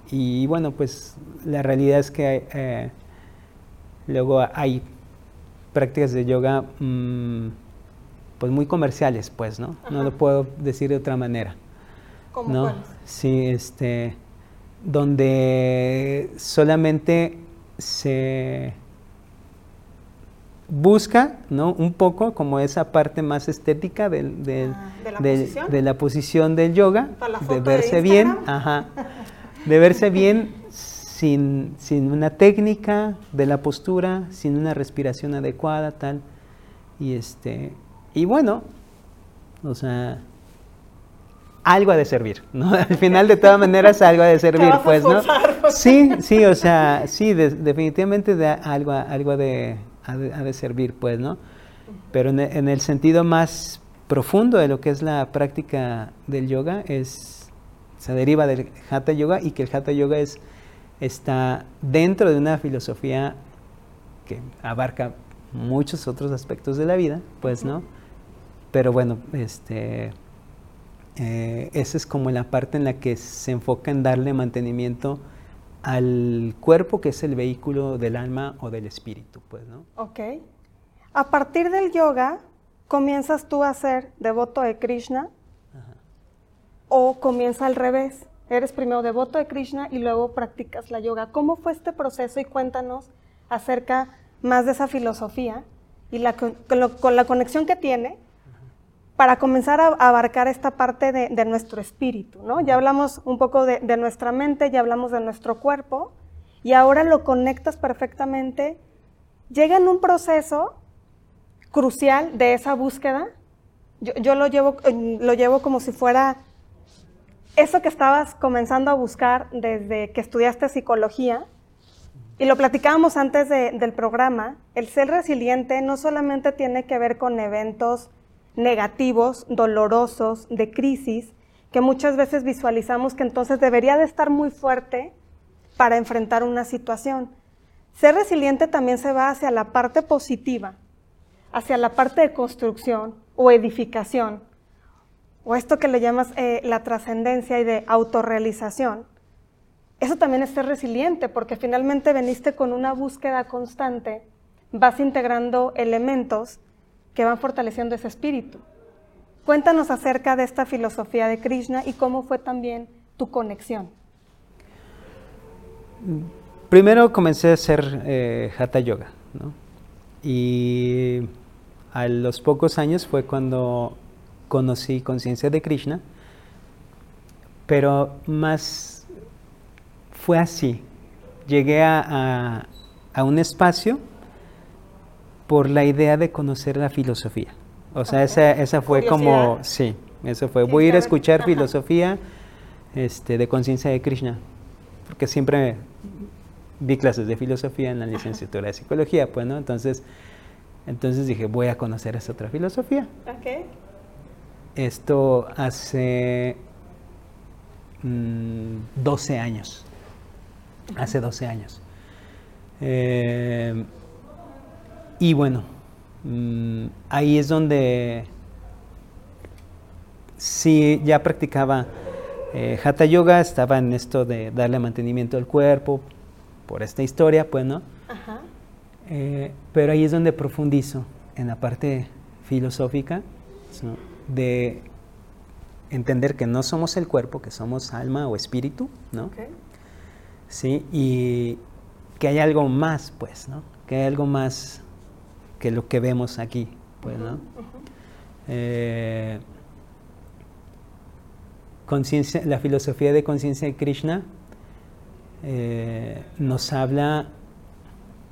C: Y bueno, pues la realidad es que eh, luego hay prácticas de yoga mm, pues muy comerciales, pues, ¿no? No lo puedo decir de otra manera.
B: ¿Cómo ¿no?
C: Sí, este, donde solamente se busca, ¿no? Un poco como esa parte más estética del,
B: ah, ¿De, la posición?
C: de, la posición del yoga, de verse bien, ajá, de verse bien sin, sin, una técnica de la postura, sin una respiración adecuada, tal. Y este, y bueno, o sea, algo ha de servir, ¿no? Al final de todas maneras algo ha de servir, pues, ¿no? Sí, sí, o sea, sí, definitivamente de algo, algo de, ha de, servir, pues, ¿no? Pero en, el sentido más profundo de lo que es la práctica del yoga es, se deriva del hatha yoga y que el hatha yoga es está dentro de una filosofía que abarca muchos otros aspectos de la vida, pues, ¿no? Pero bueno, este, eh, esa es como la parte en la que se enfoca en darle mantenimiento al cuerpo, que es el vehículo del alma o del espíritu, pues, ¿no?
B: Ok. A partir del yoga, ¿comienzas tú a ser devoto de Krishna? ¿O comienza al revés? Eres primero devoto de Krishna y luego practicas la yoga. ¿Cómo fue este proceso? Y cuéntanos acerca más de esa filosofía y la, con, la conexión que tiene para comenzar a abarcar esta parte de, nuestro espíritu, ¿no? Ya hablamos un poco de, nuestra mente, ya hablamos de nuestro cuerpo, y ahora lo conectas perfectamente. Llega en un proceso crucial de esa búsqueda. Yo, yo lo, llevo, lo llevo como si fuera eso que estabas comenzando a buscar desde que estudiaste psicología, y lo platicábamos antes del programa, el ser resiliente no solamente tiene que ver con eventos negativos, dolorosos, de crisis, que muchas veces visualizamos que entonces debería de estar muy fuerte para enfrentar una situación. Ser resiliente también se va hacia la parte positiva, hacia la parte de construcción o edificación o esto que le llamas eh, la trascendencia y de autorrealización, eso también es ser resiliente, porque finalmente veniste con una búsqueda constante, vas integrando elementos que van fortaleciendo ese espíritu. Cuéntanos acerca de esta filosofía de Krishna y cómo fue también tu conexión.
C: Primero comencé a hacer eh, Hatha Yoga, ¿no? Y a los pocos años fue cuando conocí conciencia de Krishna, pero más fue así. Llegué a, un espacio por la idea de conocer la filosofía. O sea, esa, fue como, sí, eso fue. Voy a ir a escuchar filosofía este, de conciencia de Krishna, porque siempre vi clases de filosofía en la licenciatura de psicología, pues, ¿no? Entonces, entonces dije, voy a conocer esa otra filosofía.
B: Okay.
C: Esto hace 12 mm, años. Hace 12 años. Eh, y bueno, mm, ahí es donde sí ya practicaba eh, Hatha Yoga, estaba en esto de darle mantenimiento al cuerpo, por esta historia, pues, ¿no? Eh, pero ahí es donde profundizo en la parte filosófica de entender que no somos el cuerpo, que somos alma o espíritu, ¿no? Sí, y que hay algo más, pues, ¿no? Que hay algo más que lo que vemos aquí, pues, ¿no? Eh, la filosofía de conciencia de Krishna eh, nos habla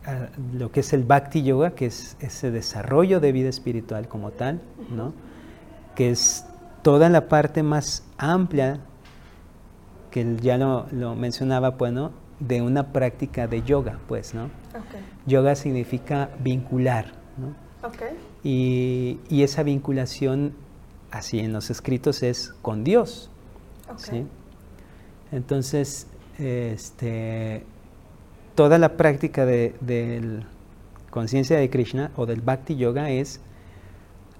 C: ah, lo que es el Bhakti Yoga, que es ese desarrollo de vida espiritual como tal, ¿no? que es toda la parte más amplia, que ya lo, mencionaba, pues, de una práctica de yoga, pues, ¿no? Yoga significa vincular, ¿no? Y, esa vinculación, así en los escritos, es con Dios, ¿sí? Entonces, este, toda la práctica de, de conciencia de Krishna o del Bhakti Yoga es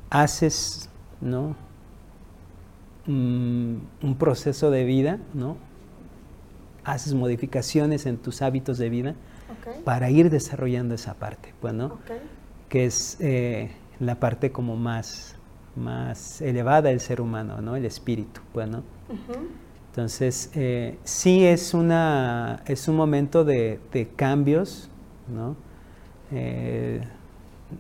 C: haces ¿no? Mm, un proceso de vida, ¿no? Haces modificaciones en tus hábitos de vida para ir desarrollando esa parte, pues, Que es eh, la parte como más, más elevada del ser humano, ¿no? El espíritu, pues, Entonces, eh, sí es, una, es un momento de, cambios, ¿no? Eh,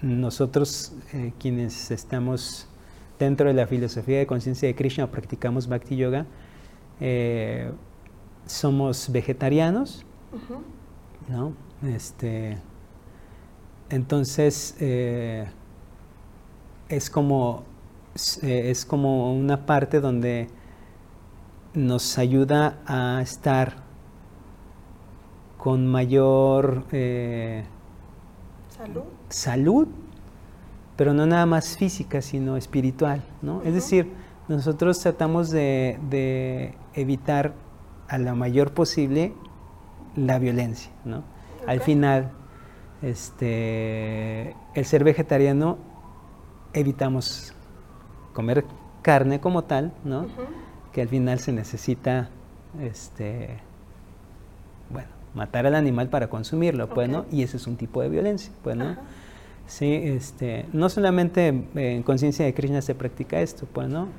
C: nosotros quienes estamos dentro de la filosofía de conciencia de Krishna practicamos Bhakti Yoga, somos vegetarianos, ¿no? Este, entonces, eh, es, como, eh, es como una parte donde nos ayuda a estar con mayor
B: salud.
C: salud pero no nada más física, sino espiritual, ¿no? Es decir, nosotros tratamos de, evitar a la mayor posible la violencia, ¿no? Al final, este, el ser vegetariano evitamos comer carne como tal, ¿no? Que al final se necesita, este, bueno, matar al animal para consumirlo, pues, ¿no? Y ese es un tipo de violencia, pues, ¿no? Sí, este, no solamente en conciencia de Krishna se practica esto, pues, ¿no?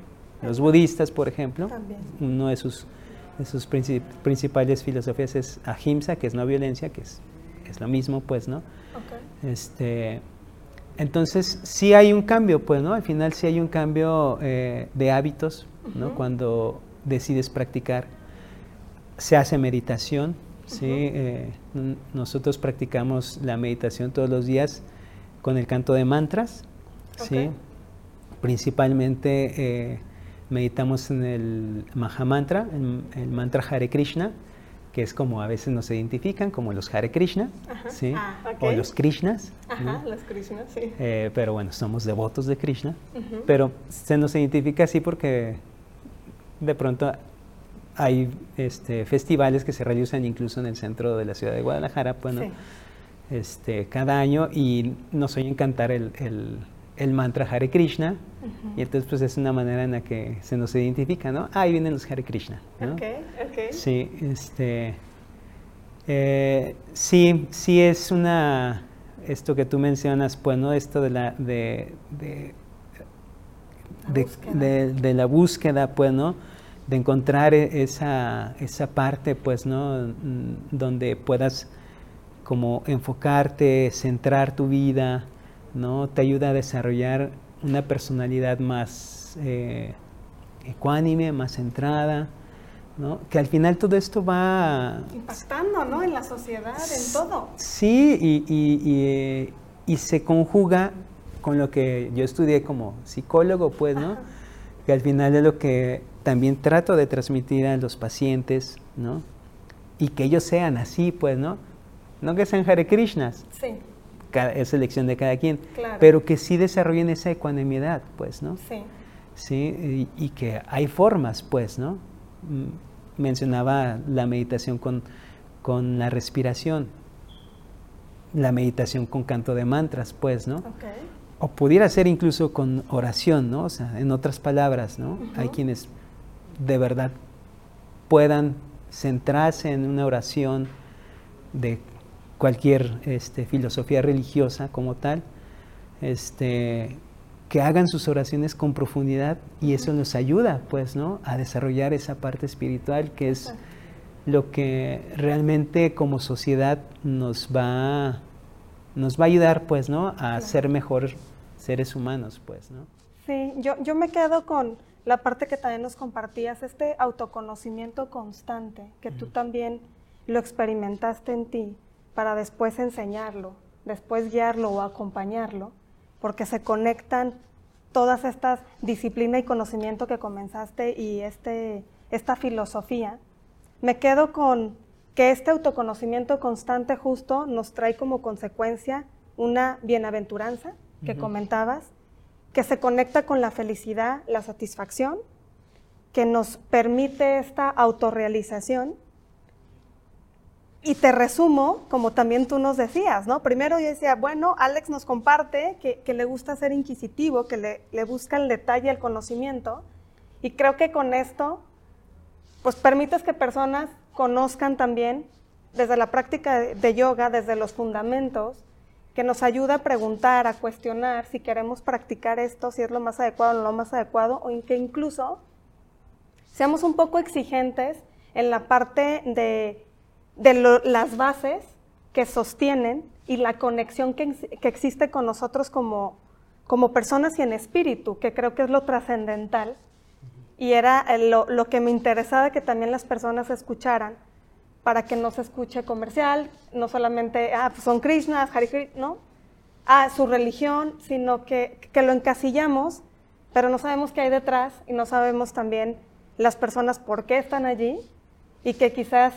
C: Los budistas, por ejemplo, uno de sus, sus principales filosofías es ahimsa, que es no violencia, que es, es lo mismo, pues, ¿no? Este, entonces, sí hay un cambio, pues, ¿no? Al final sí hay un cambio eh, de hábitos, ¿no? Cuando decides practicar, se hace meditación, ¿sí? Eh, nosotros practicamos la meditación todos los días con el canto de mantras, ¿sí? Principalmente eh, meditamos en el Mahamantra, el, el mantra Hare Krishna, que es como a veces nos identifican como los Hare Krishna, ¿sí? Ah, o los Krishnas.
B: Ajá, los Krishnas, sí.
C: Eh, pero bueno, somos devotos de Krishna, pero se nos identifica así porque de pronto hay este, festivales que se realizan incluso en el centro de la ciudad de Guadalajara, bueno, sí este, cada año y nos oyen cantar el, el, mantra Hare Krishna. Y entonces pues es una manera en la que se nos identifica, ¿no? Ah, ahí vienen los Hare Krishna. ¿no? Sí, este, eh, sí, sí es una, esto que tú mencionas, pues, ¿no? Esto de la, de, de, de, de, la búsqueda, pues, ¿no? De encontrar e, esa, esa parte, pues, ¿no? Mm, donde puedas como enfocarte, centrar tu vida, ¿no? Te ayuda a desarrollar una personalidad más eh, ecuánime, más centrada, ¿no? Que al final todo esto va...
B: Impactando, ¿no? En la sociedad, en todo.
C: Sí, y, y, se conjuga con lo que yo estudié como psicólogo, pues, ¿no? Que al final es lo que también trato de transmitir a los pacientes, ¿no? Y que ellos sean así, pues, ¿no? No que sean Hare Krishnas. Sí. Es elección de cada quien. Pero que sí desarrollen esa ecuanimidad, pues, ¿no? Sí. Sí, y, que hay formas, pues, ¿no? Mm, mencionaba la meditación con, con la respiración, la meditación con canto de mantras, pues, ¿no? Okay. O pudiera ser incluso con oración, ¿no? O sea, en otras palabras, ¿no? Hay quienes de verdad puedan centrarse en una oración de cualquier este, filosofía religiosa como tal, este, que hagan sus oraciones con profundidad y eso nos ayuda, pues, ¿no? A desarrollar esa parte espiritual que es lo que realmente como sociedad nos va nos va a ayudar, pues, ¿no? A ser mejor seres humanos, pues, ¿no?
B: Sí, yo, yo me quedo con la parte que también nos compartías, este autoconocimiento constante, que tú también lo experimentaste en ti para después enseñarlo, después guiarlo o acompañarlo, porque se conectan todas estas disciplina y conocimiento que comenzaste y este, esta filosofía. Me quedo con que este autoconocimiento constante justo nos trae como consecuencia una bienaventuranza que comentabas, que se conecta con la felicidad, la satisfacción, que nos permite esta autorrealización. Y te resumo, como también tú nos decías, ¿no? Primero yo decía, bueno, Alex nos comparte que, le gusta ser inquisitivo, que le, busca el detalle, el conocimiento, y creo que con esto, pues permites que personas conozcan también desde la práctica de yoga, desde los fundamentos, que nos ayuda a preguntar, a cuestionar si queremos practicar esto, si es lo más adecuado o no lo más adecuado, o que incluso seamos un poco exigentes en la parte de, las bases que sostienen y la conexión que, existe con nosotros como, como personas y en espíritu, que creo que es lo trascendental. Y era lo, lo que me interesaba que también las personas escucharan, para que no se escuche comercial, no solamente, ah, pues son Krishnas, Hari Krishna, ¿no? Ah, su religión, sino que, que lo encasillamos, pero no sabemos qué hay detrás y no sabemos también las personas por qué están allí y que quizás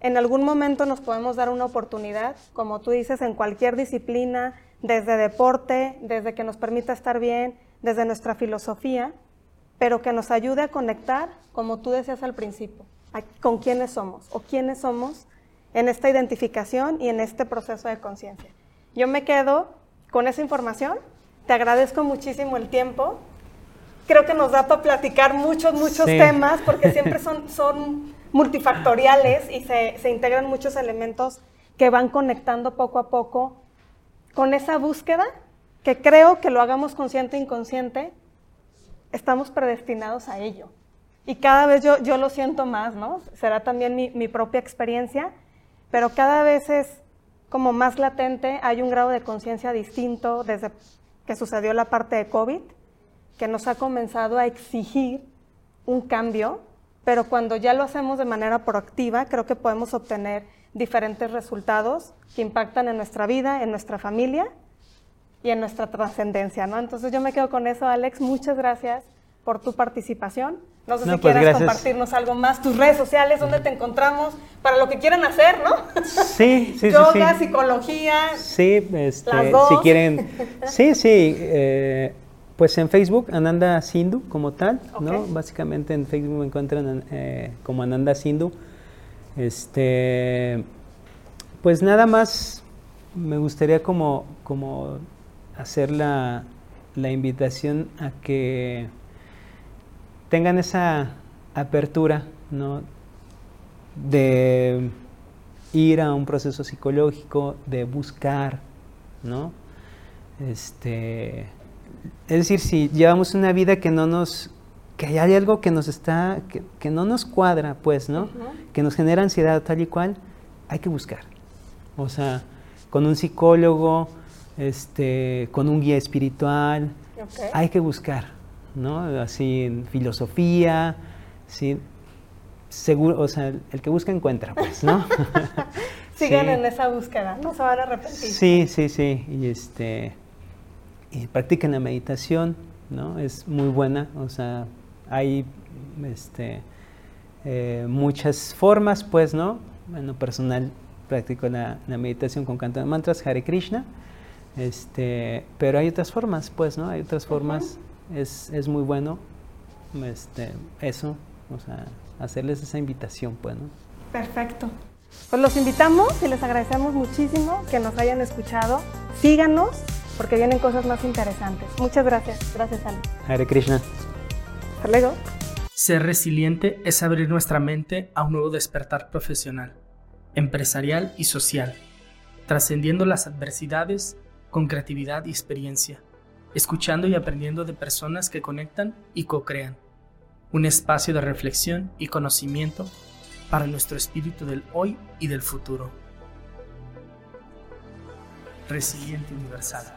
B: en algún momento nos podemos dar una oportunidad, como tú dices, en cualquier disciplina, desde deporte, desde que nos permita estar bien, desde nuestra filosofía, pero que nos ayude a conectar, como tú decías al principio, con quiénes somos o quiénes somos en esta identificación y en este proceso de conciencia. Yo me quedo con esa información, te agradezco muchísimo el tiempo, creo que nos da para platicar muchos, muchos temas porque siempre son, son multifactoriales y se, se integran muchos elementos que van conectando poco a poco con esa búsqueda que creo que lo hagamos consciente e inconsciente, estamos predestinados a ello. Y cada vez yo, yo lo siento más, ¿no? Será también mi, mi propia experiencia, pero cada vez es como más latente, hay un grado de conciencia distinto desde que sucedió la parte de COVID, que nos ha comenzado a exigir un cambio, pero cuando ya lo hacemos de manera proactiva, creo que podemos obtener diferentes resultados que impactan en nuestra vida, en nuestra familia y en nuestra trascendencia, ¿no? Entonces yo me quedo con eso, Alex. Muchas gracias por tu participación. No sé si pues quieras compartirnos algo más, tus redes sociales, dónde te encontramos, para lo que quieran hacer, ¿no?
C: Sí, sí,
B: Yoga,
C: sí,
B: psicología.
C: Sí, este, si quieren. Sí, sí. Eh, pues en Facebook, Ananda Sindhu como tal, ¿no? Básicamente en Facebook me encuentran eh, como Ananda Sindhu. Este, pues nada más me gustaría como, como hacer la, la invitación a que tengan esa apertura, ¿no? De ir a un proceso psicológico, de buscar, ¿no? Este, es decir, si llevamos una vida que no nos, que hay algo que nos está, que, no nos cuadra, pues, ¿no? Que nos genera ansiedad tal y cual, hay que buscar. O sea, con un psicólogo, este, con un guía espiritual, hay que buscar. ¿no? Así en filosofía, ¿sí? Seguro, o sea, el que busca encuentra, pues, ¿no?
B: Sigan en esa búsqueda, no se van a arrepentir.
C: Sí, sí, sí, y este, y practiquen la meditación, ¿no? Es muy buena, o sea, hay, este, eh, muchas formas, pues, ¿no? En lo personal practico la, meditación con canto de mantras, Hare Krishna, este, pero hay otras formas, pues, ¿no? Hay otras formas es, es muy bueno este, eso, o sea, hacerles esa invitación, pues, ¿no?
B: Perfecto. Pues los invitamos y les agradecemos muchísimo que nos hayan escuchado. Síganos porque vienen cosas más interesantes. Muchas gracias. Gracias, Ale.
C: Hare Krishna.
B: Hasta luego.
A: Ser resiliente es abrir nuestra mente a un nuevo despertar profesional, empresarial y social, trascendiendo las adversidades con creatividad y experiencia escuchando y aprendiendo de personas que conectan y co-crean. Un espacio de reflexión y conocimiento para nuestro espíritu del hoy y del futuro. resiliente universal.